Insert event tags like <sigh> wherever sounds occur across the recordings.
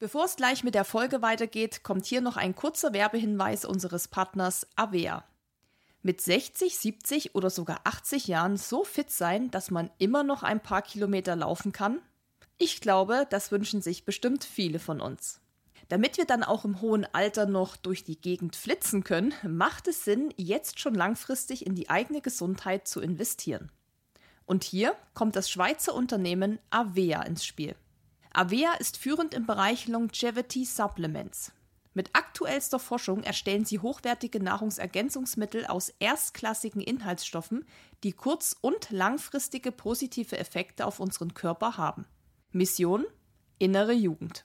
Bevor es gleich mit der Folge weitergeht, kommt hier noch ein kurzer Werbehinweis unseres Partners Avea. Mit 60, 70 oder sogar 80 Jahren so fit sein, dass man immer noch ein paar Kilometer laufen kann? Ich glaube, das wünschen sich bestimmt viele von uns. Damit wir dann auch im hohen Alter noch durch die Gegend flitzen können, macht es Sinn, jetzt schon langfristig in die eigene Gesundheit zu investieren. Und hier kommt das Schweizer Unternehmen Avea ins Spiel. Avea ist führend im Bereich Longevity Supplements. Mit aktuellster Forschung erstellen sie hochwertige Nahrungsergänzungsmittel aus erstklassigen Inhaltsstoffen, die kurz- und langfristige positive Effekte auf unseren Körper haben. Mission Innere Jugend.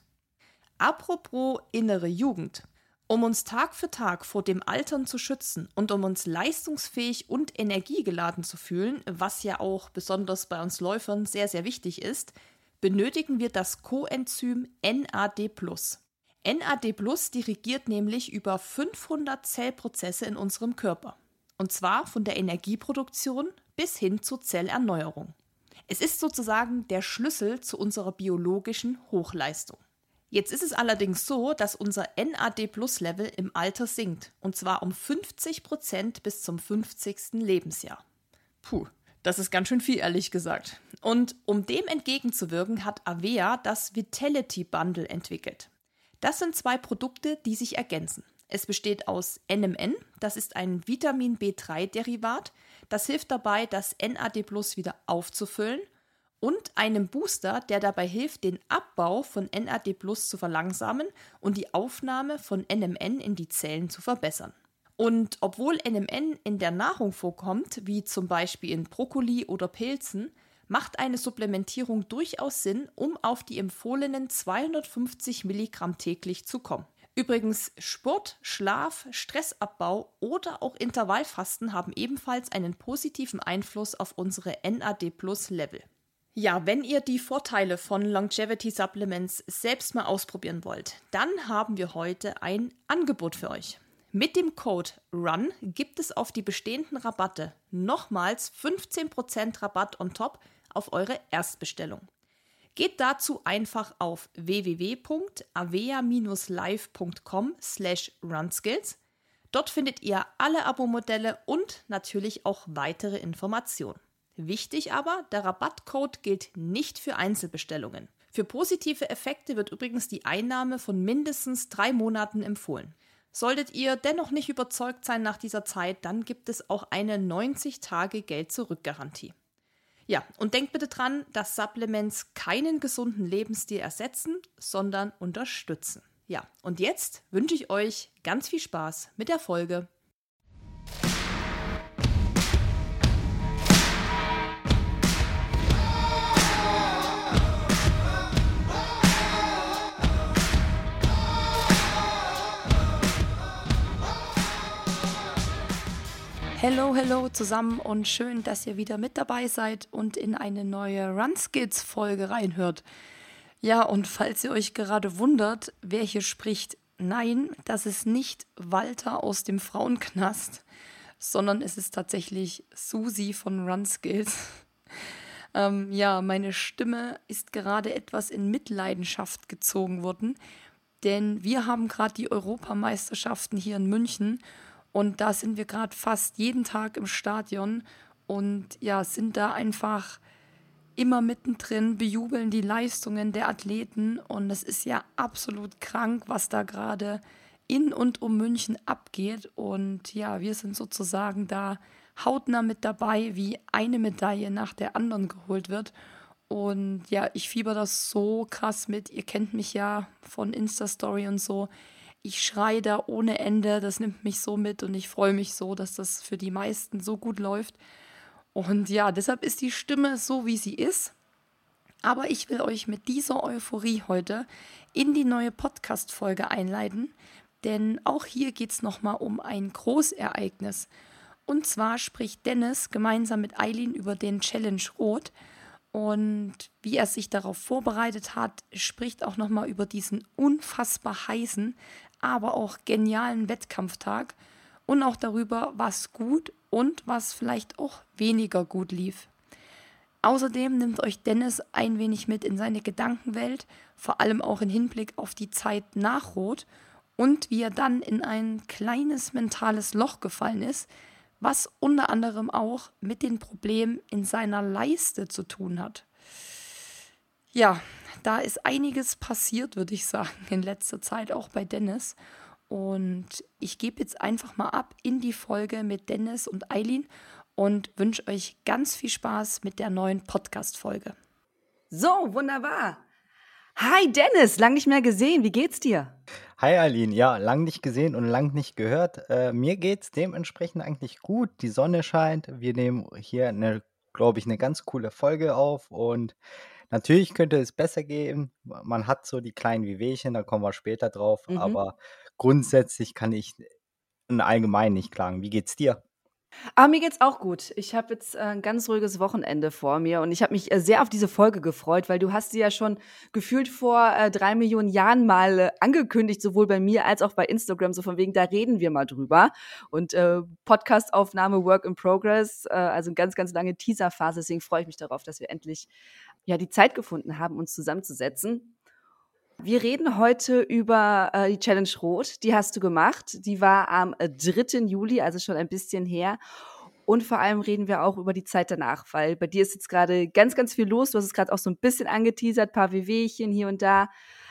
Apropos innere Jugend. Um uns Tag für Tag vor dem Altern zu schützen und um uns leistungsfähig und energiegeladen zu fühlen, was ja auch besonders bei uns Läufern sehr, sehr wichtig ist, benötigen wir das Coenzym NAD+. NAD+ dirigiert nämlich über 500 Zellprozesse in unserem Körper. Und zwar von der Energieproduktion bis hin zur Zellerneuerung. Es ist sozusagen der Schlüssel zu unserer biologischen Hochleistung. Jetzt ist es allerdings so, dass unser NAD-Plus-Level im Alter sinkt, und zwar um 50 Prozent bis zum 50. Lebensjahr. Puh, das ist ganz schön viel, ehrlich gesagt. Und um dem entgegenzuwirken, hat Avea das Vitality Bundle entwickelt. Das sind zwei Produkte, die sich ergänzen. Es besteht aus NMN, das ist ein Vitamin B3-Derivat, das hilft dabei, das NAD Plus wieder aufzufüllen und einem Booster, der dabei hilft, den Abbau von NAD Plus zu verlangsamen und die Aufnahme von NMN in die Zellen zu verbessern. Und obwohl NMN in der Nahrung vorkommt, wie zum Beispiel in Brokkoli oder Pilzen, macht eine Supplementierung durchaus Sinn, um auf die empfohlenen 250 Milligramm täglich zu kommen. Übrigens, Sport, Schlaf, Stressabbau oder auch Intervallfasten haben ebenfalls einen positiven Einfluss auf unsere NAD-Plus-Level. Ja, wenn ihr die Vorteile von Longevity Supplements selbst mal ausprobieren wollt, dann haben wir heute ein Angebot für euch. Mit dem Code RUN gibt es auf die bestehenden Rabatte nochmals 15% Rabatt on top auf eure Erstbestellung. Geht dazu einfach auf www.avea-live.com slash runskills. Dort findet ihr alle Abo-Modelle und natürlich auch weitere Informationen. Wichtig aber, der Rabattcode gilt nicht für Einzelbestellungen. Für positive Effekte wird übrigens die Einnahme von mindestens drei Monaten empfohlen. Solltet ihr dennoch nicht überzeugt sein nach dieser Zeit, dann gibt es auch eine 90-Tage-Geld-Zurück-Garantie. Ja, und denkt bitte dran, dass Supplements keinen gesunden Lebensstil ersetzen, sondern unterstützen. Ja, und jetzt wünsche ich euch ganz viel Spaß mit der Folge. Hello, hello zusammen und schön, dass ihr wieder mit dabei seid und in eine neue Run Skills Folge reinhört. Ja, und falls ihr euch gerade wundert, wer hier spricht, nein, das ist nicht Walter aus dem Frauenknast, sondern es ist tatsächlich Susi von Run Skills. <laughs> ähm, ja, meine Stimme ist gerade etwas in Mitleidenschaft gezogen worden, denn wir haben gerade die Europameisterschaften hier in München und da sind wir gerade fast jeden Tag im Stadion und ja, sind da einfach immer mittendrin, bejubeln die Leistungen der Athleten. Und es ist ja absolut krank, was da gerade in und um München abgeht. Und ja, wir sind sozusagen da hautnah mit dabei, wie eine Medaille nach der anderen geholt wird. Und ja, ich fieber das so krass mit. Ihr kennt mich ja von Insta-Story und so ich schreie da ohne Ende. Das nimmt mich so mit und ich freue mich so, dass das für die meisten so gut läuft. Und ja, deshalb ist die Stimme so, wie sie ist. Aber ich will euch mit dieser Euphorie heute in die neue Podcast-Folge einleiten, denn auch hier geht es nochmal um ein Großereignis. Und zwar spricht Dennis gemeinsam mit Eileen über den Challenge Rot und wie er sich darauf vorbereitet hat, spricht auch nochmal über diesen unfassbar heißen, aber auch genialen Wettkampftag und auch darüber, was gut und was vielleicht auch weniger gut lief. Außerdem nimmt euch Dennis ein wenig mit in seine Gedankenwelt, vor allem auch im Hinblick auf die Zeit nach Rot und wie er dann in ein kleines mentales Loch gefallen ist, was unter anderem auch mit den Problemen in seiner Leiste zu tun hat. Ja, da ist einiges passiert, würde ich sagen, in letzter Zeit auch bei Dennis. Und ich gebe jetzt einfach mal ab in die Folge mit Dennis und Eileen und wünsche euch ganz viel Spaß mit der neuen Podcast-Folge. So, wunderbar. Hi Dennis, lang nicht mehr gesehen. Wie geht's dir? Hi Aline, ja, lang nicht gesehen und lang nicht gehört. Äh, mir geht's dementsprechend eigentlich gut. Die Sonne scheint. Wir nehmen hier eine, glaube ich, eine ganz coole Folge auf und natürlich könnte es besser gehen. Man hat so die kleinen Wehwehchen, da kommen wir später drauf, Mhm. aber grundsätzlich kann ich im Allgemeinen nicht klagen. Wie geht's dir? Ah, mir geht's auch gut. Ich habe jetzt äh, ein ganz ruhiges Wochenende vor mir und ich habe mich äh, sehr auf diese Folge gefreut, weil du hast sie ja schon gefühlt vor äh, drei Millionen Jahren mal angekündigt, sowohl bei mir als auch bei Instagram, so von wegen, da reden wir mal drüber. Und äh, Podcastaufnahme Work in Progress, äh, also eine ganz, ganz lange Teaserphase. Deswegen freue ich mich darauf, dass wir endlich ja die Zeit gefunden haben, uns zusammenzusetzen. Wir reden heute über äh, die Challenge Rot. Die hast du gemacht. Die war am 3. Äh, Juli, also schon ein bisschen her. Und vor allem reden wir auch über die Zeit danach, weil bei dir ist jetzt gerade ganz, ganz viel los. Du hast es gerade auch so ein bisschen angeteasert, paar WWchen hier und da.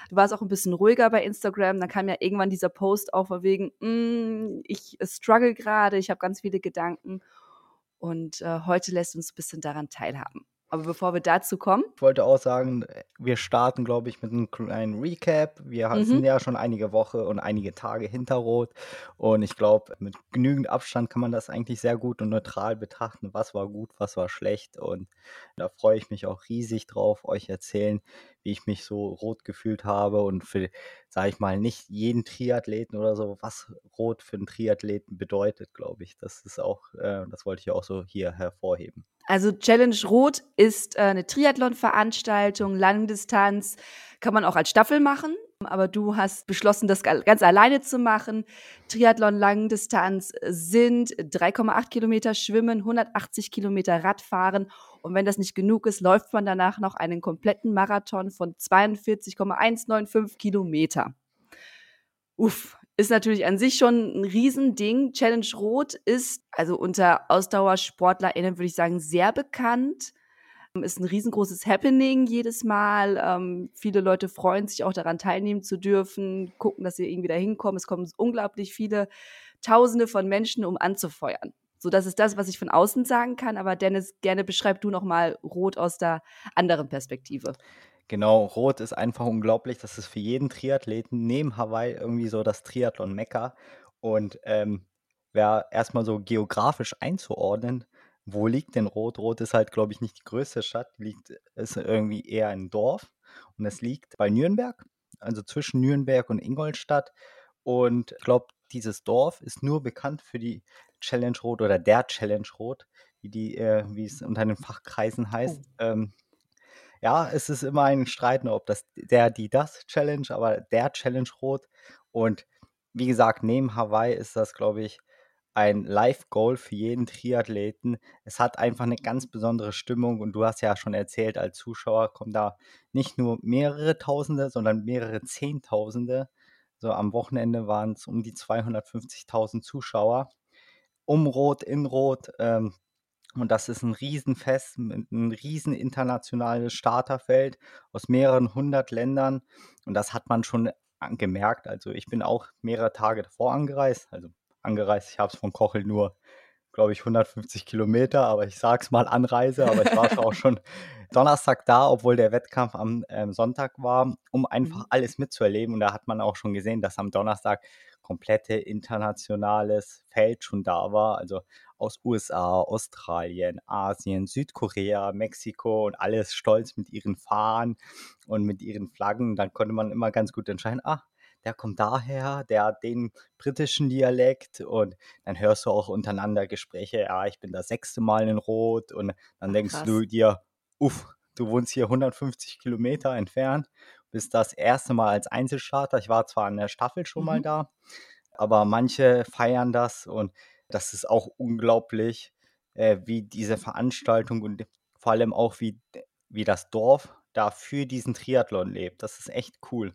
Du warst auch ein bisschen ruhiger bei Instagram. Dann kam ja irgendwann dieser Post auch von wegen, mm, ich struggle gerade, ich habe ganz viele Gedanken. Und äh, heute lässt uns ein bisschen daran teilhaben. Aber bevor wir dazu kommen. Ich wollte auch sagen, wir starten, glaube ich, mit einem kleinen Recap. Wir mhm. sind ja schon einige Wochen und einige Tage hinter Rot. Und ich glaube, mit genügend Abstand kann man das eigentlich sehr gut und neutral betrachten, was war gut, was war schlecht. Und da freue ich mich auch riesig drauf, euch erzählen, wie ich mich so rot gefühlt habe und für, sage ich mal, nicht jeden Triathleten oder so, was rot für einen Triathleten bedeutet, glaube ich. Das ist auch, äh, das wollte ich auch so hier hervorheben. Also Challenge Rot ist äh, eine Triathlon-Veranstaltung, Langdistanz, kann man auch als Staffel machen aber du hast beschlossen, das ganz alleine zu machen. Triathlon Langdistanz sind 3,8 Kilometer Schwimmen, 180 Kilometer Radfahren und wenn das nicht genug ist, läuft man danach noch einen kompletten Marathon von 42,195 Kilometer. Uff, ist natürlich an sich schon ein Riesending. Challenge Rot ist also unter AusdauersportlerInnen, würde ich sagen, sehr bekannt. Ist ein riesengroßes Happening jedes Mal. Ähm, viele Leute freuen sich auch daran, teilnehmen zu dürfen, gucken, dass sie irgendwie da hinkommen. Es kommen unglaublich viele Tausende von Menschen, um anzufeuern. So, das ist das, was ich von außen sagen kann. Aber Dennis, gerne beschreib du nochmal Rot aus der anderen Perspektive. Genau, Rot ist einfach unglaublich. Das ist für jeden Triathleten neben Hawaii irgendwie so das Triathlon-Mekka. Und ähm, wer erstmal so geografisch einzuordnen, wo liegt denn Rot? Rot ist halt, glaube ich, nicht die größte Stadt, liegt ist irgendwie eher ein Dorf und es liegt bei Nürnberg, also zwischen Nürnberg und Ingolstadt. Und ich glaube, dieses Dorf ist nur bekannt für die Challenge Rot oder der Challenge Rot, wie die, äh, wie es unter den Fachkreisen heißt. Oh. Ähm, ja, es ist immer ein Streiten, ob das der, die, das Challenge, aber der Challenge Rot. Und wie gesagt, neben Hawaii ist das, glaube ich, ein Live-Goal für jeden Triathleten. Es hat einfach eine ganz besondere Stimmung und du hast ja schon erzählt, als Zuschauer kommen da nicht nur mehrere Tausende, sondern mehrere Zehntausende. So am Wochenende waren es um die 250.000 Zuschauer. Um Rot, in Rot. Ähm, und das ist ein Riesenfest, ein riesen internationales Starterfeld aus mehreren hundert Ländern. Und das hat man schon gemerkt. Also ich bin auch mehrere Tage davor angereist, also angereist. Ich habe es von Kochel nur, glaube ich, 150 Kilometer, aber ich sage es mal Anreise. Aber ich war auch schon <laughs> Donnerstag da, obwohl der Wettkampf am ähm, Sonntag war, um einfach mhm. alles mitzuerleben. Und da hat man auch schon gesehen, dass am Donnerstag komplette internationales Feld schon da war. Also aus USA, Australien, Asien, Südkorea, Mexiko und alles stolz mit ihren Fahnen und mit ihren Flaggen. Dann konnte man immer ganz gut entscheiden, ah, der kommt daher, der hat den britischen Dialekt und dann hörst du auch untereinander Gespräche, ja, ich bin das sechste Mal in Rot und dann denkst Krass. du dir, uff, du wohnst hier 150 Kilometer entfernt, bist das erste Mal als Einzelstarter. Ich war zwar an der Staffel schon mhm. mal da, aber manche feiern das und das ist auch unglaublich, äh, wie diese Veranstaltung und vor allem auch, wie, wie das Dorf da für diesen Triathlon lebt. Das ist echt cool.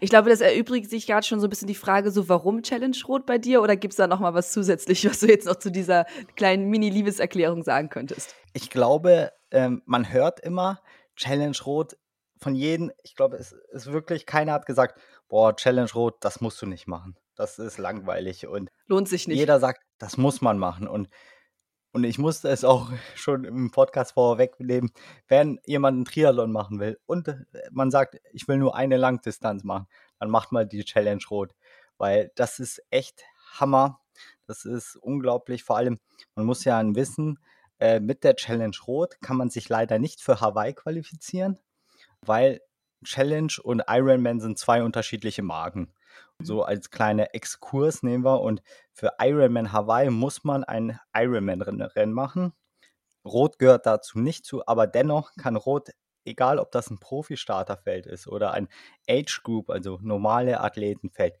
Ich glaube, das erübrigt sich gerade schon so ein bisschen die Frage, so warum Challenge Rot bei dir oder gibt es da noch mal was zusätzlich, was du jetzt noch zu dieser kleinen Mini-Liebeserklärung sagen könntest? Ich glaube, ähm, man hört immer Challenge Rot von jedem, ich glaube, es ist wirklich, keiner hat gesagt, boah, Challenge Rot, das musst du nicht machen. Das ist langweilig und lohnt sich nicht. Jeder sagt, das muss man machen und und ich musste es auch <laughs> schon im Podcast vorwegnehmen, wenn jemand einen Triathlon machen will und äh, man sagt, ich will nur eine Langdistanz machen, dann macht mal die Challenge Rot, weil das ist echt Hammer. Das ist unglaublich. Vor allem, man muss ja wissen, äh, mit der Challenge Rot kann man sich leider nicht für Hawaii qualifizieren, weil Challenge und Ironman sind zwei unterschiedliche Marken. Mhm. So als kleiner Exkurs nehmen wir und für Ironman Hawaii muss man ein Ironman-Rennen machen. Rot gehört dazu nicht zu, aber dennoch kann Rot, egal ob das ein Profi-Starterfeld ist oder ein Age Group, also normale Athletenfeld,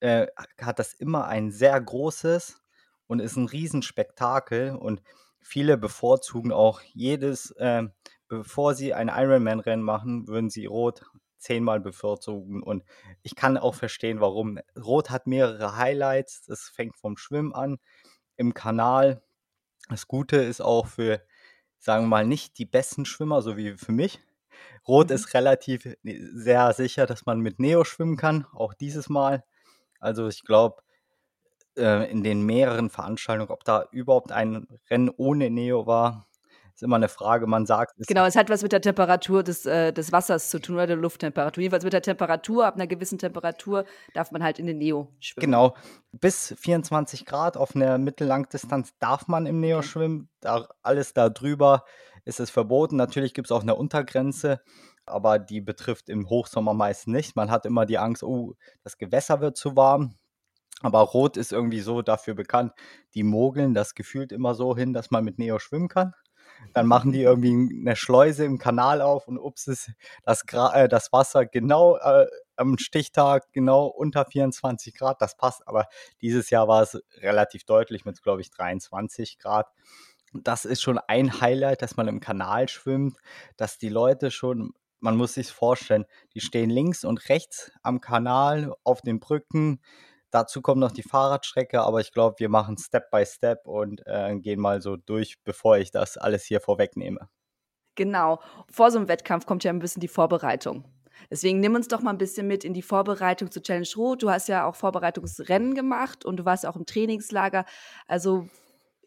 äh, hat das immer ein sehr großes und ist ein Riesenspektakel und viele bevorzugen auch jedes, äh, bevor sie ein Ironman-Rennen machen, würden sie Rot zehnmal bevorzugen. Und ich kann auch verstehen, warum. Rot hat mehrere Highlights. Das fängt vom Schwimmen an im Kanal. Das Gute ist auch für, sagen wir mal, nicht die besten Schwimmer, so wie für mich. Rot mhm. ist relativ sehr sicher, dass man mit Neo schwimmen kann, auch dieses Mal. Also ich glaube, äh, in den mehreren Veranstaltungen, ob da überhaupt ein Rennen ohne Neo war, ist immer eine Frage, man sagt. Es genau, es hat was mit der Temperatur des, äh, des Wassers zu tun oder der Lufttemperatur. Jedenfalls mit der Temperatur, ab einer gewissen Temperatur darf man halt in den Neo schwimmen. Genau, bis 24 Grad auf einer Mittellangdistanz darf man im Neo okay. schwimmen. Da, alles da drüber ist es verboten. Natürlich gibt es auch eine Untergrenze aber die betrifft im Hochsommer meist nicht. Man hat immer die Angst, oh, das Gewässer wird zu warm. Aber Rot ist irgendwie so dafür bekannt, die mogeln das gefühlt immer so hin, dass man mit Neo schwimmen kann. Dann machen die irgendwie eine Schleuse im Kanal auf und ups, ist das, äh, das Wasser genau äh, am Stichtag genau unter 24 Grad. Das passt, aber dieses Jahr war es relativ deutlich mit, glaube ich, 23 Grad. Das ist schon ein Highlight, dass man im Kanal schwimmt, dass die Leute schon, man muss sich vorstellen, die stehen links und rechts am Kanal auf den Brücken Dazu kommt noch die Fahrradstrecke, aber ich glaube, wir machen Step by Step und äh, gehen mal so durch, bevor ich das alles hier vorwegnehme. Genau. Vor so einem Wettkampf kommt ja ein bisschen die Vorbereitung. Deswegen nimm uns doch mal ein bisschen mit in die Vorbereitung zu Challenge Rot. Du hast ja auch Vorbereitungsrennen gemacht und du warst auch im Trainingslager. Also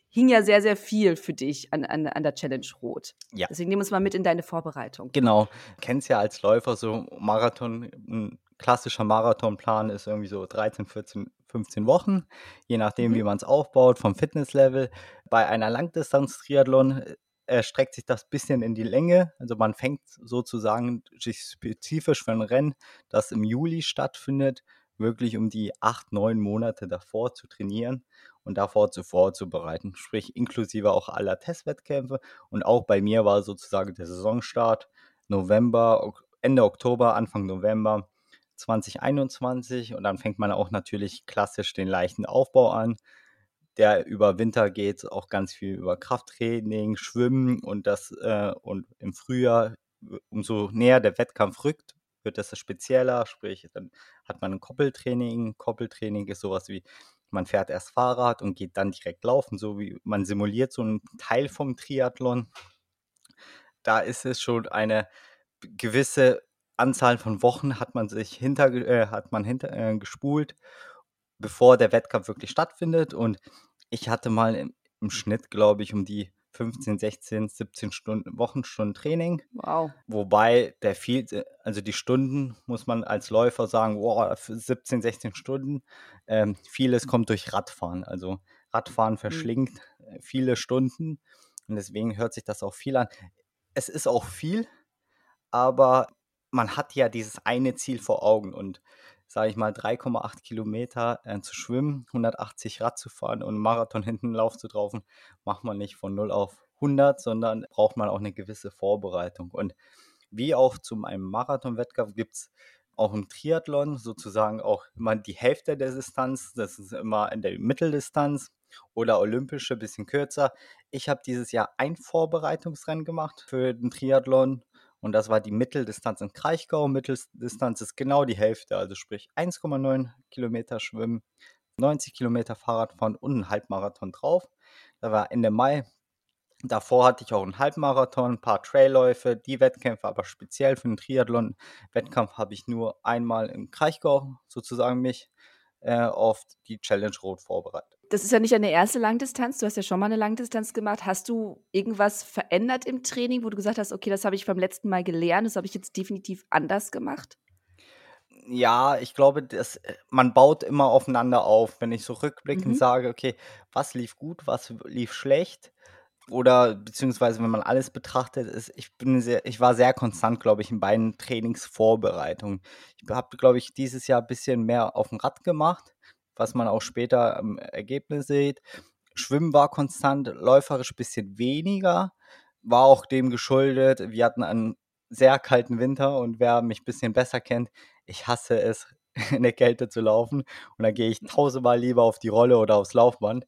hing ja sehr, sehr viel für dich an, an, an der Challenge Rot. Ja. Deswegen nimm uns mal mit in deine Vorbereitung. Genau. Kennst ja als Läufer so Marathon, ein klassischer Marathonplan ist irgendwie so 13, 14, 15 Wochen, je nachdem, mhm. wie man es aufbaut, vom Fitnesslevel. Bei einer Langdistanz-Triathlon äh, erstreckt sich das bisschen in die Länge. Also man fängt sozusagen sich spezifisch für ein Rennen, das im Juli stattfindet, wirklich um die acht, neun Monate davor zu trainieren und davor zu vorzubereiten, sprich inklusive auch aller Testwettkämpfe. Und auch bei mir war sozusagen der Saisonstart November, Ende Oktober, Anfang November 2021 und dann fängt man auch natürlich klassisch den leichten Aufbau an. Der über Winter geht auch ganz viel über Krafttraining, Schwimmen und das äh, und im Frühjahr, umso näher der Wettkampf rückt, wird das spezieller, sprich, dann hat man ein Koppeltraining. Koppeltraining ist sowas wie, man fährt erst Fahrrad und geht dann direkt laufen, so wie man simuliert so einen Teil vom Triathlon. Da ist es schon eine gewisse Anzahl von Wochen hat man sich hinter, äh, hat man hinter äh, gespult, bevor der Wettkampf wirklich stattfindet. Und ich hatte mal im, im Schnitt, glaube ich, um die 15, 16, 17 Stunden, Wochenstunden Training. Wow. Wobei der viel, also die Stunden muss man als Läufer sagen, wow, 17, 16 Stunden. Ähm, vieles kommt durch Radfahren. Also Radfahren mhm. verschlingt mhm. viele Stunden und deswegen hört sich das auch viel an. Es ist auch viel, aber man hat ja dieses eine Ziel vor Augen und sage ich mal 3,8 Kilometer äh, zu schwimmen, 180 Rad zu fahren und einen Marathon <laughs> hinten Lauf zu draufen, macht man nicht von 0 auf 100, sondern braucht man auch eine gewisse Vorbereitung. Und wie auch zu einem Marathon-Wettkampf gibt es auch im Triathlon sozusagen auch immer die Hälfte der Distanz, das ist immer in der Mitteldistanz oder olympische, bisschen kürzer. Ich habe dieses Jahr ein Vorbereitungsrennen gemacht für den Triathlon und das war die Mitteldistanz in Kraichgau. Mitteldistanz ist genau die Hälfte, also sprich 1,9 Kilometer Schwimmen, 90 Kilometer Fahrradfahren und ein Halbmarathon drauf. Da war Ende Mai. Davor hatte ich auch einen Halbmarathon, ein paar Trailläufe, die Wettkämpfe, aber speziell für den Triathlon-Wettkampf habe ich nur einmal in Kraichgau sozusagen mich äh, auf die Challenge Rot vorbereitet. Das ist ja nicht eine erste Langdistanz, du hast ja schon mal eine Langdistanz gemacht. Hast du irgendwas verändert im Training, wo du gesagt hast, okay, das habe ich beim letzten Mal gelernt, das habe ich jetzt definitiv anders gemacht? Ja, ich glaube, das, äh, man baut immer aufeinander auf. Wenn ich so rückblickend mhm. sage, okay, was lief gut, was lief schlecht, oder beziehungsweise wenn man alles betrachtet, ist, ich bin sehr, ich war sehr konstant, glaube ich, in beiden Trainingsvorbereitungen. Ich habe, glaube ich, dieses Jahr ein bisschen mehr auf dem Rad gemacht, was man auch später im Ergebnis sieht. Schwimmen war konstant, läuferisch ein bisschen weniger, war auch dem geschuldet. Wir hatten einen sehr kalten Winter und wer mich ein bisschen besser kennt, ich hasse es, <laughs> in der Kälte zu laufen. Und dann gehe ich tausendmal lieber auf die Rolle oder aufs Laufband.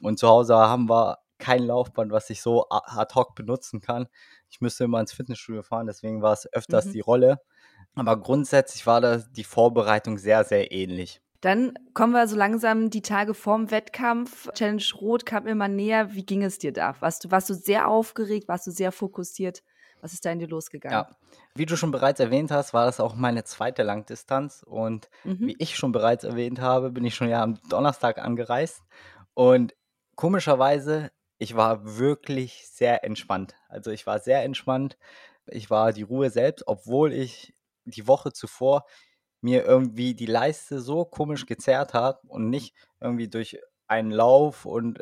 Und zu Hause haben wir kein Laufband, was ich so ad hoc benutzen kann. Ich müsste immer ins Fitnessstudio fahren, deswegen war es öfters mhm. die Rolle. Aber grundsätzlich war das die Vorbereitung sehr, sehr ähnlich. Dann kommen wir so langsam die Tage vorm Wettkampf. Challenge Rot kam immer näher. Wie ging es dir da? Warst du, warst du sehr aufgeregt? Warst du sehr fokussiert? Was ist da in dir losgegangen? Ja, wie du schon bereits erwähnt hast, war das auch meine zweite Langdistanz. Und mhm. wie ich schon bereits erwähnt habe, bin ich schon ja am Donnerstag angereist. Und komischerweise ich war wirklich sehr entspannt. Also ich war sehr entspannt. Ich war die Ruhe selbst, obwohl ich die Woche zuvor mir irgendwie die Leiste so komisch gezerrt hat und nicht irgendwie durch einen Lauf und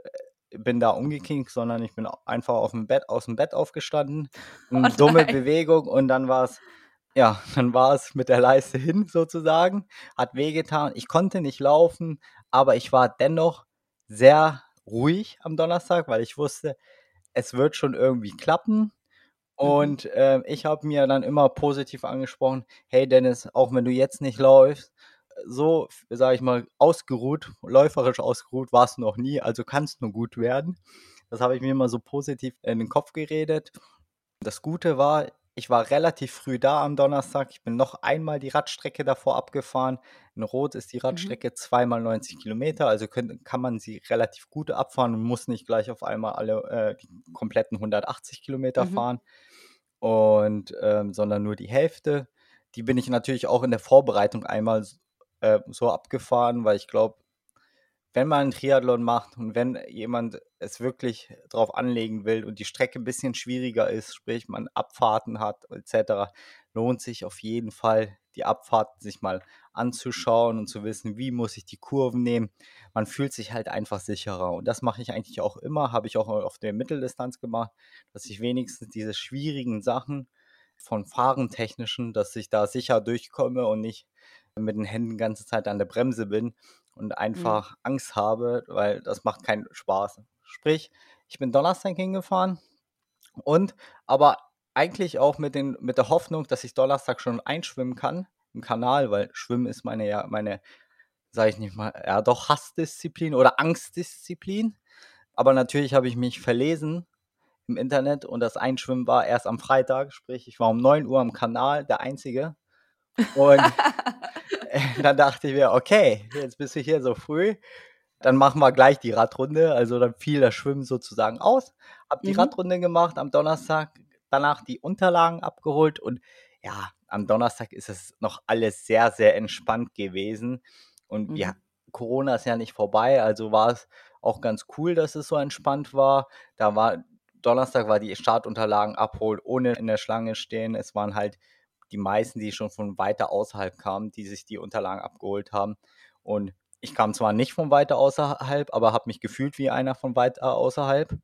äh, bin da umgeknickt, sondern ich bin einfach auf dem Bett, aus dem Bett aufgestanden, <laughs> eine oh dumme Bewegung und dann war es, ja, dann war es mit der Leiste <laughs> hin sozusagen, hat wehgetan. Ich konnte nicht laufen, aber ich war dennoch sehr ruhig am Donnerstag, weil ich wusste, es wird schon irgendwie klappen. Mhm. Und äh, ich habe mir dann immer positiv angesprochen, hey Dennis, auch wenn du jetzt nicht läufst, so, sage ich mal, ausgeruht, läuferisch ausgeruht warst du noch nie, also kannst nur gut werden. Das habe ich mir immer so positiv in den Kopf geredet. Das Gute war, ich war relativ früh da am Donnerstag. Ich bin noch einmal die Radstrecke davor abgefahren. In Rot ist die mhm. Radstrecke mhm. zweimal 90 Kilometer, also können, kann man sie relativ gut abfahren und muss nicht gleich auf einmal alle äh, die kompletten 180 Kilometer mhm. fahren, und, ähm, sondern nur die Hälfte. Die bin ich natürlich auch in der Vorbereitung einmal äh, so abgefahren, weil ich glaube, wenn man einen Triathlon macht und wenn jemand es wirklich drauf anlegen will und die Strecke ein bisschen schwieriger ist, sprich man Abfahrten hat etc., lohnt sich auf jeden Fall die Abfahrten sich mal anzuschauen und zu wissen, wie muss ich die Kurven nehmen. Man fühlt sich halt einfach sicherer und das mache ich eigentlich auch immer, habe ich auch auf der Mitteldistanz gemacht, dass ich wenigstens diese schwierigen Sachen von Fahrentechnischen, dass ich da sicher durchkomme und nicht mit den Händen die ganze Zeit an der Bremse bin und mhm. einfach mhm. Angst habe, weil das macht keinen Spaß. Sprich, ich bin Donnerstag hingefahren und aber eigentlich auch mit, den, mit der Hoffnung, dass ich Donnerstag schon einschwimmen kann im Kanal, weil Schwimmen ist meine, ja, meine, sage ich nicht mal, ja doch Hassdisziplin oder Angstdisziplin. Aber natürlich habe ich mich verlesen im Internet und das Einschwimmen war erst am Freitag, sprich, ich war um 9 Uhr am Kanal, der Einzige. Und <laughs> <laughs> dann dachte ich mir, okay, jetzt bist du hier so früh, dann machen wir gleich die Radrunde. Also dann fiel das Schwimmen sozusagen aus. Hab die mhm. Radrunde gemacht am Donnerstag, danach die Unterlagen abgeholt und ja, am Donnerstag ist es noch alles sehr, sehr entspannt gewesen. Und mhm. ja, Corona ist ja nicht vorbei, also war es auch ganz cool, dass es so entspannt war. Da war Donnerstag war die Startunterlagen abholt, ohne in der Schlange stehen. Es waren halt die meisten, die schon von weiter außerhalb kamen, die sich die Unterlagen abgeholt haben. Und ich kam zwar nicht von weiter außerhalb, aber habe mich gefühlt wie einer von weiter außerhalb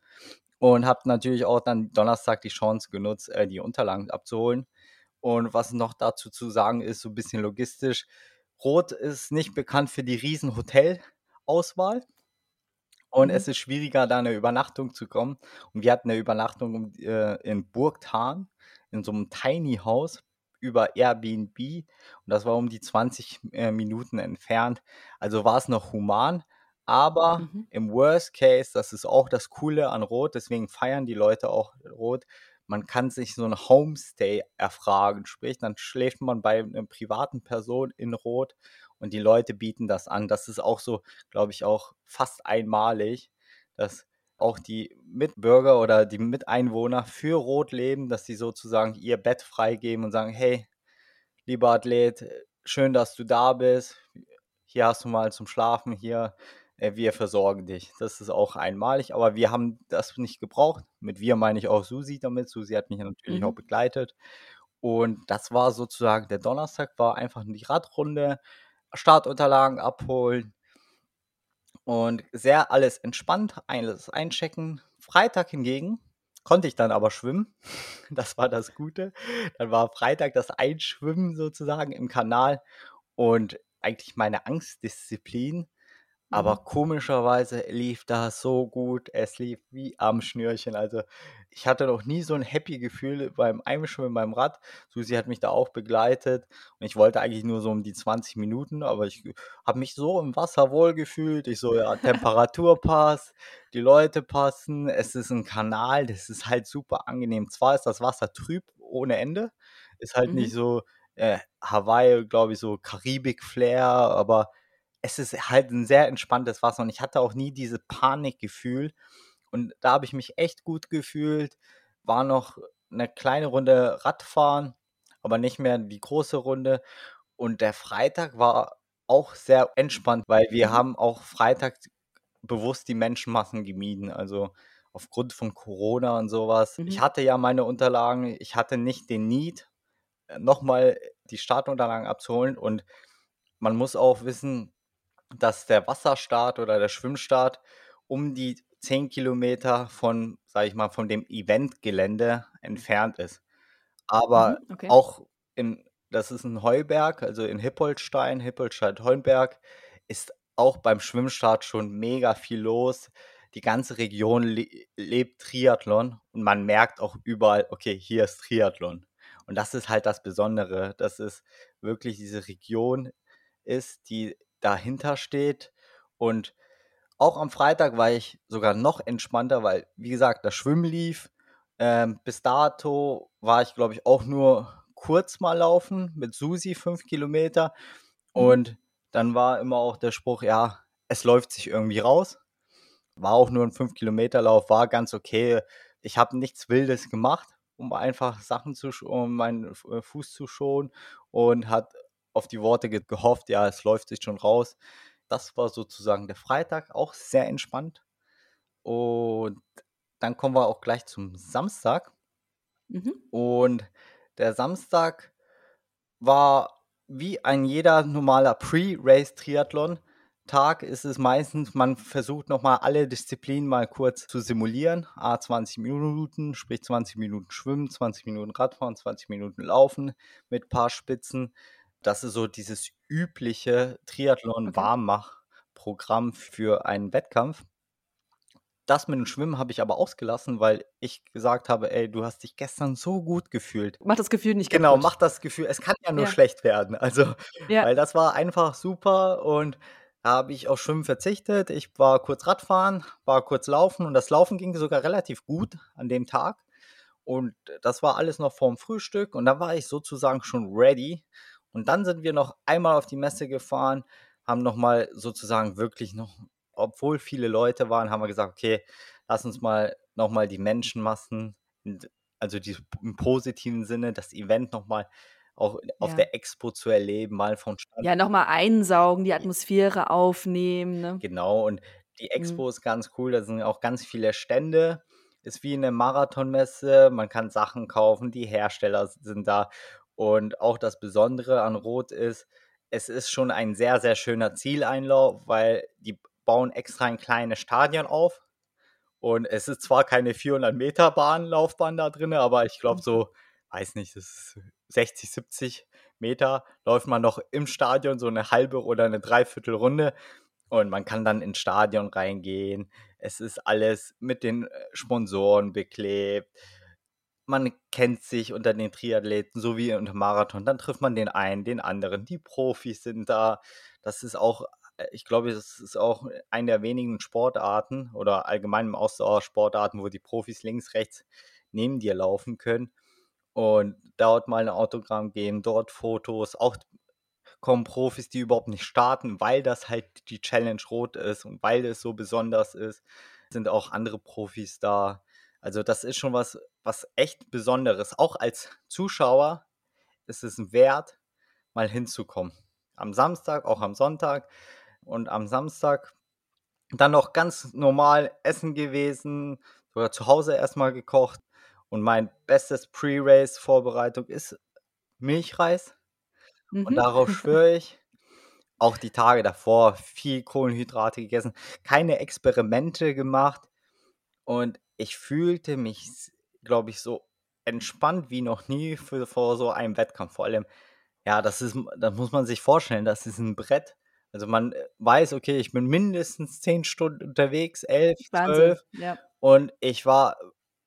und habe natürlich auch dann Donnerstag die Chance genutzt, äh, die Unterlagen abzuholen. Und was noch dazu zu sagen ist, so ein bisschen logistisch, Rot ist nicht bekannt für die riesen Hotelauswahl. Und mhm. es ist schwieriger, da eine Übernachtung zu kommen. Und wir hatten eine Übernachtung äh, in Burgtan, in so einem Tiny House über Airbnb und das war um die 20 äh, Minuten entfernt. Also war es noch human, Aber Mhm. im Worst Case, das ist auch das Coole an Rot, deswegen feiern die Leute auch Rot, man kann sich so ein Homestay erfragen. Sprich, dann schläft man bei einer privaten Person in Rot und die Leute bieten das an. Das ist auch so, glaube ich, auch fast einmalig, dass auch die Mitbürger oder die Miteinwohner für Rot leben, dass sie sozusagen ihr Bett freigeben und sagen, hey, lieber Athlet, schön, dass du da bist. Hier hast du mal zum Schlafen, hier, äh, wir versorgen dich. Das ist auch einmalig, aber wir haben das nicht gebraucht. Mit wir meine ich auch Susi damit. Susi hat mich natürlich auch Mhm. begleitet. Und das war sozusagen der Donnerstag, war einfach die Radrunde, Startunterlagen abholen und sehr alles entspannt, alles einchecken. Freitag hingegen konnte ich dann aber schwimmen. <laughs> Das war das Gute. Dann war Freitag das Einschwimmen sozusagen im Kanal und eigentlich meine Angstdisziplin. Aber Mhm. komischerweise lief das so gut. Es lief wie am Schnürchen. Also ich hatte noch nie so ein happy Gefühl beim Einschwimmen beim Rad. Susi hat mich da auch begleitet und ich wollte eigentlich nur so um die 20 Minuten, aber ich habe mich so im Wasser wohl gefühlt. Ich so, ja, Temperatur passt, die Leute passen, es ist ein Kanal, das ist halt super angenehm. Zwar ist das Wasser trüb ohne Ende, ist halt nicht Mhm. so äh, Hawaii, glaube ich, so Karibik-Flair, aber es ist halt ein sehr entspanntes Wasser und ich hatte auch nie dieses Panikgefühl. Und da habe ich mich echt gut gefühlt. War noch eine kleine Runde Radfahren, aber nicht mehr die große Runde. Und der Freitag war auch sehr entspannt, weil wir Mhm. haben auch Freitag bewusst die Menschenmassen gemieden. Also aufgrund von Corona und sowas. Ich Mhm. hatte ja meine Unterlagen, ich hatte nicht den Need, äh, nochmal die Startunterlagen abzuholen. Und man muss auch wissen, dass der Wasserstart oder der Schwimmstart um die 10 Kilometer von, sage ich mal, von dem Eventgelände entfernt ist. Aber Mhm. Okay. auch in, das ist ein Heuberg, also in Hippolstein, Hippolstein-Heuberg, ist auch beim Schwimmstart schon mega viel los. Die ganze Region le lebt Triathlon und man merkt auch überall, okay, hier ist Triathlon. Und das ist halt das Besondere, dass es wirklich diese Region ist, die dahinter steht. Und auch am Freitag war ich sogar noch entspannter, weil, wie gesagt, das Schwimmen lief. Ähm, bis dato war ich, glaube ich, auch nur kurz mal laufen mit Susi, fünf Kilometer. Mhm. Und dann war immer auch der Spruch, ja, es läuft sich irgendwie raus. War auch nur ein 5-Kilometer-Lauf, war ganz okay. Ich habe nichts Wildes gemacht, um einfach Sachen zu, um meinen äh, Fuß zu schonen und hat auf die Worte ge gehofft, ja, es läuft sich schon raus. Das war sozusagen der Freitag, auch sehr entspannt. Und dann kommen wir auch gleich zum Samstag. Mhm. Und der Samstag war wie ein jeder normaler Pre-Race-Triathlon-Tag ist es meistens, man versucht nochmal alle Disziplinen mal kurz zu simulieren. A 20 Minuten, sprich 20 Minuten Schwimmen, 20 Minuten Radfahren, 20 Minuten Laufen mit paar Spitzen. Das ist so dieses übliche. Triathlon-Warmmach-Programm für einen Wettkampf. Das mit dem Schwimmen habe ich aber ausgelassen, weil ich gesagt habe, ey, du hast dich gestern so gut gefühlt. Mach das Gefühl nicht Genau, kaputt. mach das Gefühl, es kann ja nur Ja. schlecht werden. Also, Ja. weil das war einfach super und da habe ich auf Schwimmen verzichtet. Ich war kurz Radfahren, war kurz laufen und das Laufen ging sogar relativ gut an dem Tag. Und das war alles noch vorm Frühstück und dann war ich sozusagen schon ready. Und dann sind wir noch einmal auf die Messe gefahren, haben nochmal sozusagen wirklich noch, obwohl viele Leute waren, haben wir gesagt, okay, lass uns mal nochmal die Menschenmassen, also die, im positiven Sinne, das Event nochmal auch auf Ja. der Expo zu erleben, mal von Stand Ja, nochmal einsaugen, die Atmosphäre aufnehmen, ne? Genau, und die Mhm. Expo ist ganz cool, da sind auch ganz viele Stände. Ist wie eine Marathonmesse, man kann Sachen kaufen, die Hersteller sind da. Und auch das Besondere an Rot ist, es ist schon ein sehr, sehr schöner Zieleinlauf, weil die bauen extra ein kleines Stadion auf. Und es ist zwar keine 400 Meter Bahn, Laufbahn da drin, aber ich glaube Mhm. so, weiß nicht, das ist 60, 70 Meter, läuft man noch im Stadion so eine halbe oder eine Dreiviertelrunde und man kann dann ins Stadion reingehen. Es ist alles mit den äh, Sponsoren beklebt. Man kennt sich unter den Triathleten, so wie unter Marathon. Dann trifft man den einen, den anderen. Die Profis sind da. Das ist auch äh, ich glaube, das ist auch eine der wenigen Sportarten oder allgemein im Ausdauersportarten, wo die Profis links, rechts neben dir laufen können und dort mal ein Autogramm geben, dort Fotos. Auch kommen Profis, die überhaupt nicht starten, weil das halt die Challenge Rot ist und weil es so besonders ist, sind auch andere Profis da. Also das ist schon was, was echt Besonderes. Auch als Zuschauer ist es Wert, mal hinzukommen. Am Samstag, auch am Sonntag und am Samstag dann noch ganz normal essen gewesen, sogar zu Hause erstmal gekocht. Und mein bestes Pre-Race-Vorbereitung ist Milchreis. Mhm. Und darauf <laughs> schwöre ich. Auch die Tage davor viel Kohlenhydrate gegessen, keine Experimente gemacht. Und ich fühlte mich, glaube ich, so entspannt wie noch nie für, vor so einem Wettkampf. Vor allem, ja, das ist, das muss man sich vorstellen, das ist ein Brett. Also man äh, weiß, okay, ich bin mindestens zehn Stunden unterwegs, elf, zwölf. Ja. Und ich war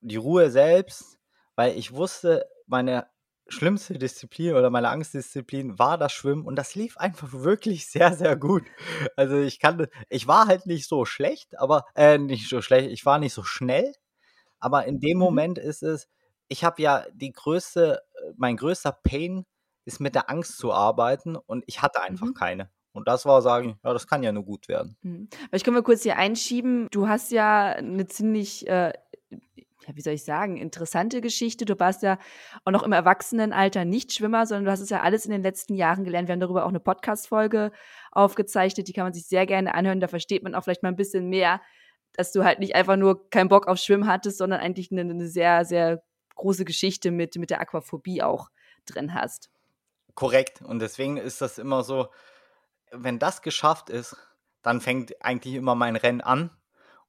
die Ruhe selbst, weil ich wusste, meine schlimmste Disziplin oder meine Angstdisziplin war das Schwimmen und das lief einfach wirklich sehr, sehr gut. Also ich kann, ich war halt nicht so schlecht, aber äh, nicht so schlecht, ich war nicht so schnell, aber in dem mhm. Moment ist es, ich habe ja die größte, mein größter Pain ist mit der Angst zu arbeiten und ich hatte einfach mhm. keine. Und das war sagen, ja, das kann ja nur gut werden. Mhm. Ich kann mal kurz hier einschieben. Du hast ja eine ziemlich äh, ja, wie soll ich sagen, interessante Geschichte. Du warst ja auch noch im Erwachsenenalter nicht Schwimmer, sondern du hast es ja alles in den letzten Jahren gelernt. Wir haben darüber auch eine Podcast-Folge aufgezeichnet, die kann man sich sehr gerne anhören. Da versteht man auch vielleicht mal ein bisschen mehr, dass du halt nicht einfach nur keinen Bock auf Schwimmen hattest, sondern eigentlich eine, eine sehr, sehr große Geschichte mit, mit der Aquaphobie auch drin hast. Korrekt. Und deswegen ist das immer so, wenn das geschafft ist, dann fängt eigentlich immer mein Rennen an.